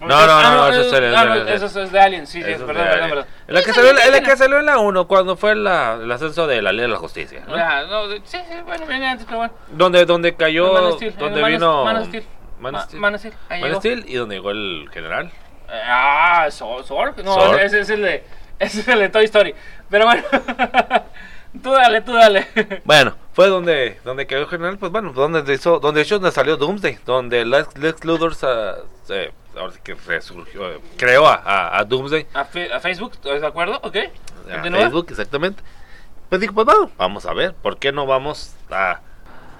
No, no, no, eso es ah, es de Alien, sí, sí, perdón, perdón. En la que salió, la que salió en la 1, cuando fue la- el ascenso de la ley de la justicia. ¿no? Ah, no, sí, sí, bueno, viene antes, pero bueno. Donde, donde cayó, Man of Steel, donde eh, Man of- vino Man Steel. Man Steel. Man Man y donde llegó el general. Ah, Sor, Sorg. No, ese es el de. Ese es el de Toy Story. Pero bueno. tú dale, tú dale. Bueno, fue donde, donde el general, pues bueno, donde hizo, donde de hecho donde salió Doomsday, donde Lex, Lex Luthor sa- se- ahora sí que resurgió, eh, creó a, a, a Doomsday. A, fe- a Facebook, ¿estás de acuerdo? ¿Ok? a. Facebook, exactamente. Pues dijo, pues vamos, vamos a ver, ¿por qué no vamos a,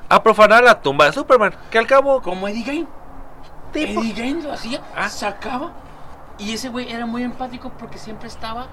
a profanar la tumba de Superman? Que al cabo, Como Eddie Gain. tipo, Eddie Gain lo hacía, Ah. sacaba. Y ese güey era muy empático porque siempre estaba.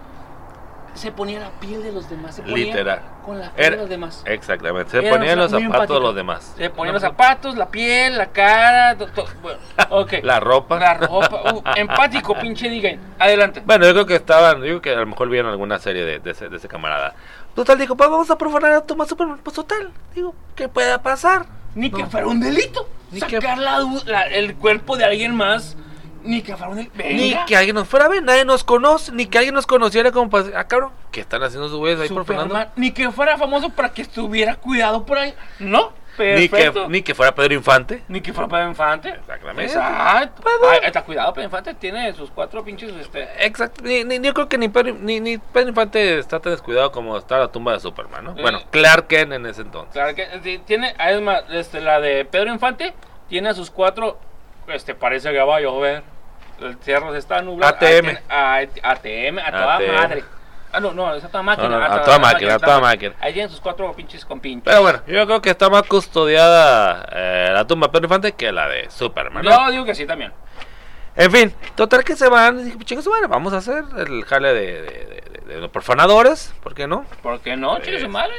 Se ponía la piel de los demás. Se ponía Literal. Con la piel Era- de los demás. exactamente, se Era ponían una- los zapatos de los demás. Se ponían los zapatos, la piel, la cara. to- to- bueno, ok. La ropa. La ropa. uh, empático, pinche Eddie Gain. Adelante. Bueno, yo creo que estaban, yo creo que a lo mejor vieron alguna serie de, de ese, de ese camarada. Total, dijo, pues vamos a profanar la tumba de Superman. Pues total, digo, ¿qué pueda pasar? Ni que fuera un delito. Ni que- Sacar la du- la- el cuerpo de alguien más. Ni que fuera un delito. Ni que alguien nos fuera a ver, nadie nos conoce, ni que alguien nos conociera como para ah, cabrón, ¿qué están haciendo sus güeyes ahí profanando? Ni que fuera famoso para que estuviera cuidado por ahí. No. Ni que, Perfecto. ni que fuera Pedro Infante. Ni que fuera Pedro Infante. Exactamente. Exacto. Ay, está cuidado, Pedro Infante tiene sus cuatro pinches. Este, Exacto. Ni, ni- yo creo que ni Pedro, ni, ni Pedro Infante está tan descuidado como está la tumba de Superman, ¿no? Eh. Bueno, Clark Kent en ese entonces. claro que sí, tiene. Además, este, la de Pedro Infante tiene a sus cuatro. Este, parece que va a llover. El cielo se está nublando. ATM. A- ATM, a toda ATM. madre. Ah, no, no, es a toda máquina. No, no, a toda máquina, a toda máquina. Ahí tienen sus cuatro pinches compinches. Pero bueno, yo creo que está más custodiada eh, la tumba de Pedro Infante que la de Superman, ¿no? Digo que sí también. En fin, total que se van. Dije, chicos, bueno, vamos a hacer el jale de, de- de- de los profanadores, ¿por qué no? ¿Por qué no? Pues, madre.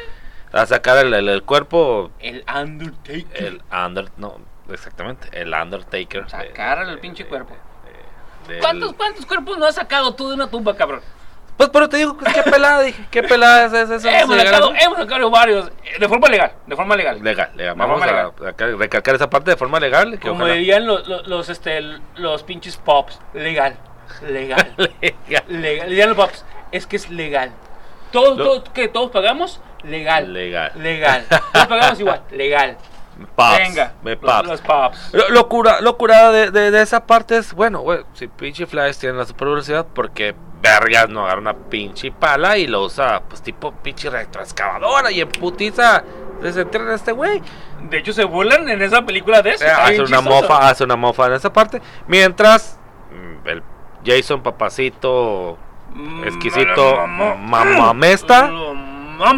A sacar el, el- el cuerpo, El Undertaker. el Under, no, exactamente, el Undertaker. de- Sacar el pinche de- cuerpo. del- ¿Cuántos, ¿Cuántos cuerpos no has sacado tú de una tumba, cabrón? Pues, pero te digo, qué pelada, dije, qué pelada es eso. hemos, sacado, hemos sacado varios. eh, De forma legal. De forma legal. Legal, legal. Vamos forma a, a recalcar esa parte de forma legal. Que Como ojalá- dirían los, los, los, este, los pinches pops. Legal. Legal. legal. legal. Dirían los pops. Es que es legal. Todos, Lo- todos, ¿qué? ¿Todos pagamos? Legal. Legal. Legal. Todos pagamos igual. Legal. Pops, Venga. pops. Los, pops. Lo, lo cura- lo curado de, de- de esa parte es, bueno, güey, si pinche Flash tiene la super velocidad, porque vergas no agarra una pinche pala y lo usa, pues tipo pinche retroexcavadora y en putiza desenterra a este güey. De hecho, se burlan en esa película de eso. Eh, hace una chistoso. mofa, hace una mofa en esa parte. Mientras mm, el Jason papacito Mm, exquisito mamamesta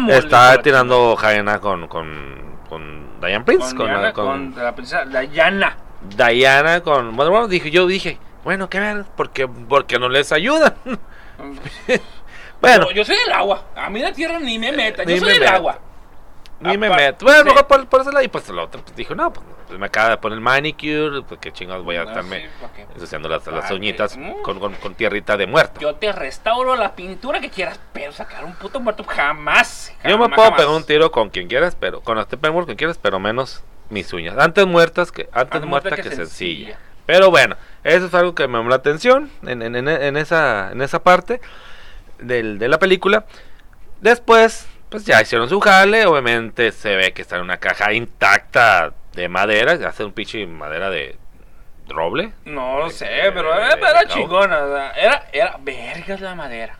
está tirando jaena con, con, con Diane Prince, Con, con, Diana, con- con la princesa Diana. Diana con bueno, bueno, dije yo dije bueno qué ver porque porque no les ayudan bueno No, yo soy del agua. A mí la tierra ni me meta. Yo Ni soy me del agua. ni me meto bueno sí. mejor por, por ese lado y pues el otro pues, dijo no pues, pues, me acaba de poner manicure pues qué chingados voy a No, estarme sí, ¿pa' qué? ensuciando las, las uñitas Mm. con, con, con tierrita de muerto Yo te restauro la pintura que quieras, pero sacar un puto muerto jamás. yo me puedo jamás. pegar un tiro con quien quieras pero con este con quien quieras pero menos mis uñas antes muertas que antes Antes muerta muerta que, que sencilla. sencilla. Pero bueno, eso es algo que me llamó la atención en, en- en- en esa, en esa parte del- de la película. Después, pues ya hicieron su jale. Obviamente se ve que está en una caja intacta de madera. Hace un pinche madera de roble. No lo sé, pero era, chingona. o sea, Era, era vergas la madera.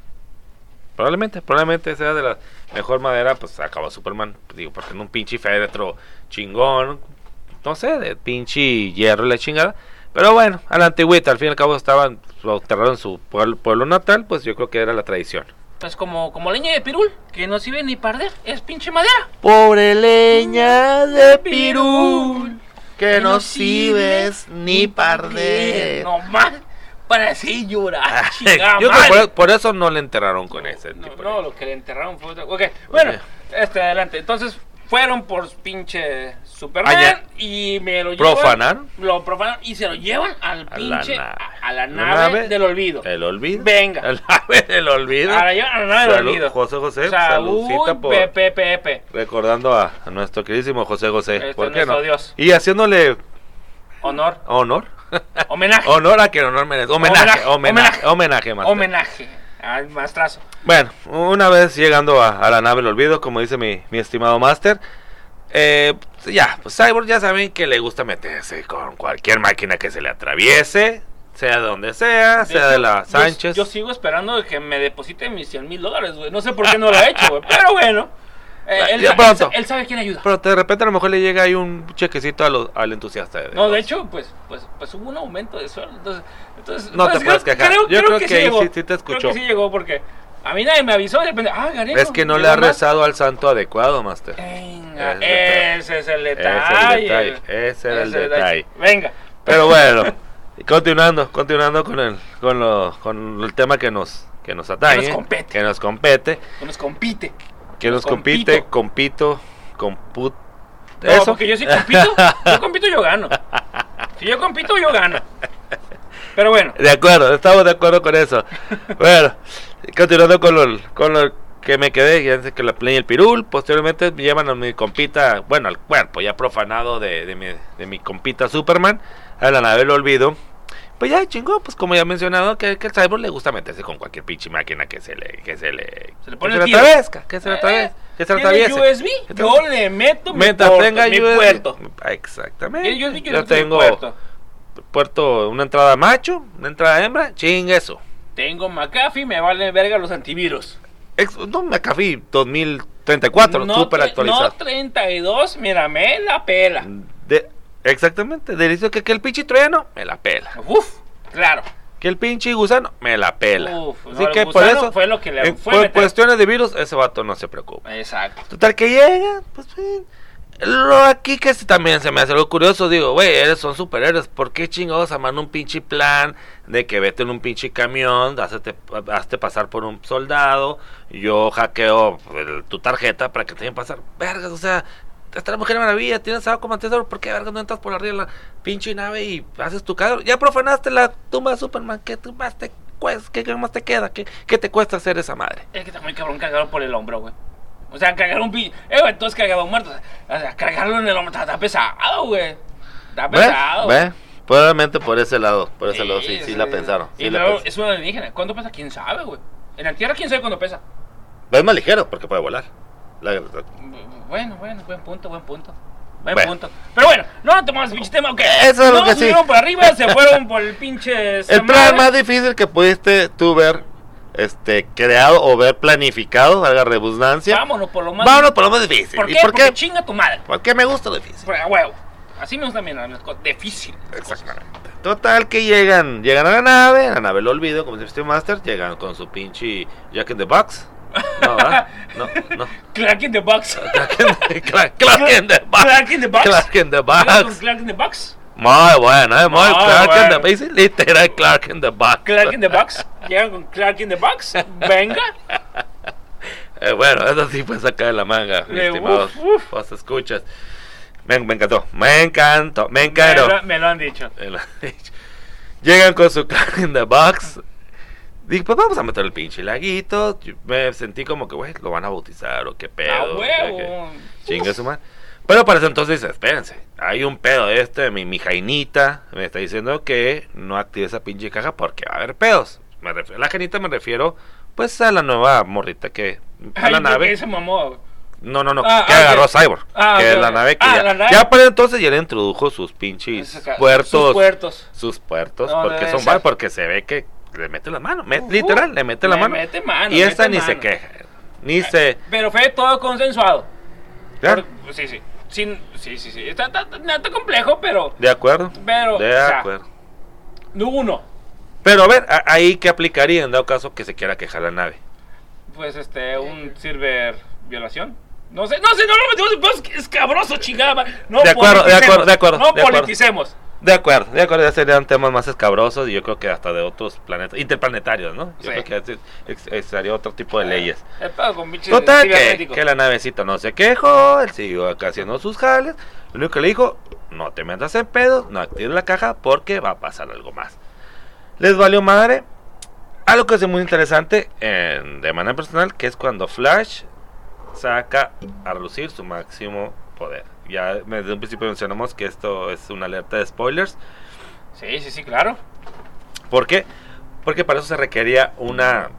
Probablemente, probablemente sea de la mejor madera. Pues acabó Superman. Digo, porque en un pinche féretro chingón. No sé, de pinche hierro y la chingada. Pero bueno, a la antigüita, al fin y al cabo estaban lo enterraron en su pueblo, pueblo natal. Pues yo creo que era la tradición. Pues como, como leña de pirul, que no sirve ni para arder, es pinche madera. Pobre leña de pirul, que no sirves ni parder. No más, para así llorar, chingada Yo creo por, por eso no le enterraron con ese No, tipo. no, lo que le enterraron fue otra Ok, bueno, Ok. este, adelante. Entonces, fueron por pinche Superman Allá. y me lo llevan. ¿Profanaron? Lo profanaron y se lo llevan al A la pinche. na- a, a la la nave, nave del olvido. El olvido. Venga. El ave del olvido. A la, a la nave del Salud, olvido. José José, Salud, saludcita por- Pepe, Pepe. Recordando a, a nuestro queridísimo José José. Este, ¿Por qué no? Dios. Y haciéndole Honor. honor. Homenaje. honor a quien honor merece. Homenaje, Homenaje, homenaje, homenaje, master. Homenaje al maestrazo. Bueno, una vez llegando a, a la nave del olvido, como dice mi, mi estimado Master, eh, ya, pues Cyborg ya saben que le gusta meterse con cualquier máquina que se le atraviese, sea de donde sea, sea de hecho, la yo- Sánchez. Yo, sigo esperando de que me deposite mis 100 mil dólares, güey. No sé por qué no lo ha hecho, güey. Pero bueno. eh, él, ya pronto. él él sabe quién ayuda. Pero de repente a lo mejor le llega ahí un chequecito a al entusiasta. De No, de hecho, pues, pues, pues hubo un aumento de sueldo. Entonces, entonces No te pues, puedes creo- quejar. Creo, Yo creo que ahí llegó. sí- sí te escuchó. Creo que sí llegó porque a mí nadie me avisó. De repente, ah, gané. Es que no le ha rezado al santo adecuado, Master. Venga, Ese ese es el Ese detalle. es el detalle, ese era el detalle. Venga. Pero bueno, continuando, continuando con el, con lo, con el tema que nos, que nos atañe, nos compete. que nos compete, Que nos compite. que nos compite, compito, comput, No, eso. porque yo sí compito. yo compito, yo gano. Si yo compito, yo gano. Pero bueno. De acuerdo, estamos de acuerdo con eso. bueno, continuando con lo, con lo que me quedé, ya sé que la play el pirul, posteriormente me llevan a mi compita, bueno, al cuerpo ya profanado de, de mi, de mi compita Superman, a la nave del olvido. Pues ya chingó, pues como ya he mencionado, que, que el cyborg le gusta meterse con cualquier pinche máquina que se le, que se le, Se le pone que el se le tiro. atravesca, que se le Eh, que se lo ¿Tiene atraviese. USB? Yo le meto mi, Mientras puerto, tenga mi USB. puerto. Exactamente. Tiene USB, yo, Yo le tengo puerto. puerto, una entrada macho, una entrada hembra, chingue eso. Tengo McAfee, me vale verga los antivirus. Ex- no, McAfee 2034, súper tre- actualizado. No 32, mira, me la pela. De- exactamente, delicioso que, que el pinche troyano me la pela. Uf, claro. Que el pinche gusano me la pela. Uf, Así no, que por eso, fue lo que le en- fue por meter. cuestiones de virus, ese vato no se preocupa. Exacto. Total que llega, pues bien. Lo aquí que también se me hace algo curioso, digo, güey, eres son superhéroes, ¿por qué chingados aman un pinche plan de que vete en un pinche camión, hazte, hazte pasar por un soldado, yo hackeo el- tu tarjeta para que te dejen pasar? Vergas, o sea, está la Mujer Maravilla, tienes algo como antes, ¿por qué vergas no entras por arriba de la pinche nave y haces tu cagadero? Ya profanaste la tumba de Superman, ¿qué tú más te cuesta? ¿Qué, qué más te queda? ¿Qué, ¿Qué te cuesta hacer esa madre? Es que muy cabrón cargarlo por el hombro, güey. O sea, cargar un pi... Eh, güey, todos cargaban muertos. O sea, cargarlo en el hombro está, pesado, güey. Está pesado. ¿Ve? Probablemente por ese lado, por ese lado, sí, sí sí. la pensaron. Y sí la luego pensaron. es un alienígena. ¿Cuánto pesa? ¿Quién sabe, güey? En la Tierra, ¿quién sabe cuánto pesa? Es más ligero porque puede volar. La- la- Bueno, bueno, buen punto, buen punto. Buen Bueno. punto. Pero bueno, no tomamos pinche tema, ok. Eso es lo no que sí. subieron por arriba, se fueron por el pinche... El plan más difícil que pudiste tú ver este, creado o ver planificado, valga redundancia. Vámonos por lo más... Vámonos por lo más difícil. ¿Por ¿Y qué? Porque chinga tu madre. Porque me gusta lo difícil. Huevo. Así me gusta también las cosas. Difícil. Exactamente. Total que llegan, llegan a la nave, la nave lo olvido, como dice Master, llegan con su pinche Jack in the Box. No, ¿verdad? No, no. Clark in the Box. Clark in the, Clark, Clark in the Box. Clark in the Box. Clark in the ¿Llegas con Box. Clark in the Box. Muy bueno, eh, muy Muy Clark in the bueno. Box. Literal Clark in the Box. Clark in the Box. Llegan con Clark in the Box. Venga. Eh, bueno, eso sí fue sacar de la manga, mi Eh, estimado. uf, uf. Escuchas. Me, me encantó, me encantó, me Me encantó. lo, me lo han dicho. Me lo han dicho. Llegan con su Clark in the Box. Dije, pues vamos a meter el pinche laguito. Yo Me sentí como que, güey, lo van a bautizar o qué pedo. A que- huevo. Chingue su madre. Pero para ese entonces dice, espérense, hay un pedo este, mi, mi jainita me está diciendo que no active esa pinche caja porque va a haber pedos. Me refiero, la jainita me refiero, pues a la nueva morrita que... A Ay, la nave. que se mamó. No, no, no, Ah, que ah, agarró ok. Cyborg. Ah, que es la nave que Ah, ya, nave. ya para entonces ya le introdujo sus pinches puertos. sus puertos. Sus puertos, No, porque son varios, porque se ve que le mete la mano. me- Ujú. literal, le mete la Le mano. mete mano, y esta ni se queja. Ni se. Pero fue todo consensuado. Por- sí, sí. Sin, sí, sí, sí. Está, está, está- está complejo, pero. ¿De acuerdo? Pero, De o sea, acuerdo. No uno. Pero a ver, a- ahí que aplicaría en dado caso que se quiera quejar la nave. Pues este, un silver violación. No sé, no sé, no lo metemos en pedos escabroso, chingada. No De acuerdo, de acuerdo, de acuerdo, No de acuerdo. politicemos. De acuerdo, de acuerdo, ya serían temas más escabrosos y yo creo que hasta de otros planetas, interplanetarios, ¿no? Yo Sí. creo que sería otro tipo de leyes. El Total, que, que la navecita no se quejó, él siguió acá haciendo sus jales. Lo único que le dijo, no te metas en pedos, no actives la caja porque va a pasar algo más. Les valió madre. Algo que es muy interesante en- de manera personal, que es cuando Flash saca a relucir su máximo poder. Ya desde un principio mencionamos que esto es una alerta de spoilers. Sí, sí, sí, claro. ¿Por qué? Porque para eso se requería una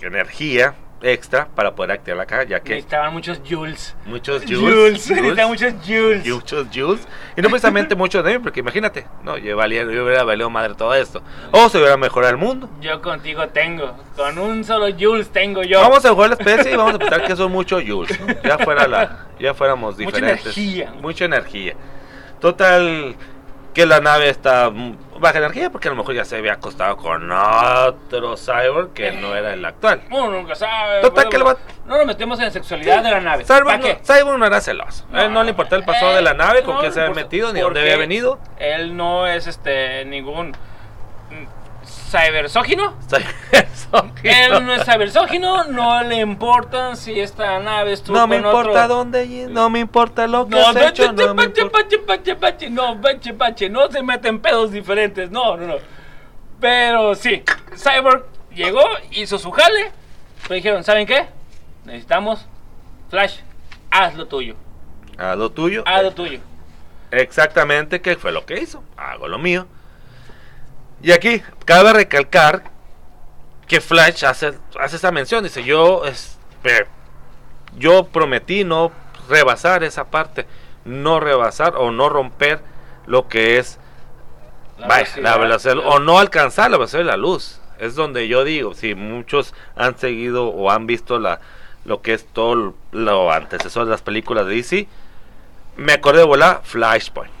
energía extra para poder activar la caja, ya que Necesitaban muchos joules. muchos Joules. Necesitaban muchos joules. muchos joules, y no precisamente muchos de mí, porque imagínate, no, yo, valía, yo hubiera valido madre todo esto, o se hubiera mejorado el mundo. Yo contigo tengo. Con un solo joules tengo yo. Vamos a jugar la especie y vamos a pensar que son muchos joules, ¿no? ya fuera la, ya fuéramos Mucha diferentes. energía. Mucha energía. Total, que la nave está mm, baja energía porque a lo mejor ya se había acostado con otro cyborg que no era el actual. Uno nunca sabe. Total, que vato- No nos metemos en la sexualidad de la nave. Cyborg ¿Para no? Cyborg no era celoso. A él no le importaba el pasado de la nave, con no quién se había metido, ni dónde había venido. Él no es este ningún cybersógino. Él no es cybersógino, no le importa si esta nave estuvo No me con importa otro... dónde, no me importa lo que No, has no, hecho, no me pache, importa. pache, pache, pache, no, pache, pache, no se meten pedos diferentes, no, no, no. Pero sí, Cyborg llegó, hizo su jale, pero dijeron, ¿saben qué? Necesitamos Flash, haz lo tuyo, A lo tuyo. haz lo tuyo. Exactamente, ¿qué fue lo que hizo? Hago lo mío. Y aquí, cabe recalcar que Flash hace, hace esa mención. Dice, yo, es, eh, yo prometí no rebasar esa parte, no rebasar o no romper lo que es La vaya, velocidad. la velocidad, o no alcanzar la velocidad de la luz. Es donde yo digo, si muchos han seguido o han visto la lo que es todo lo antecesor de las películas de DC, me acordé de volar Flashpoint.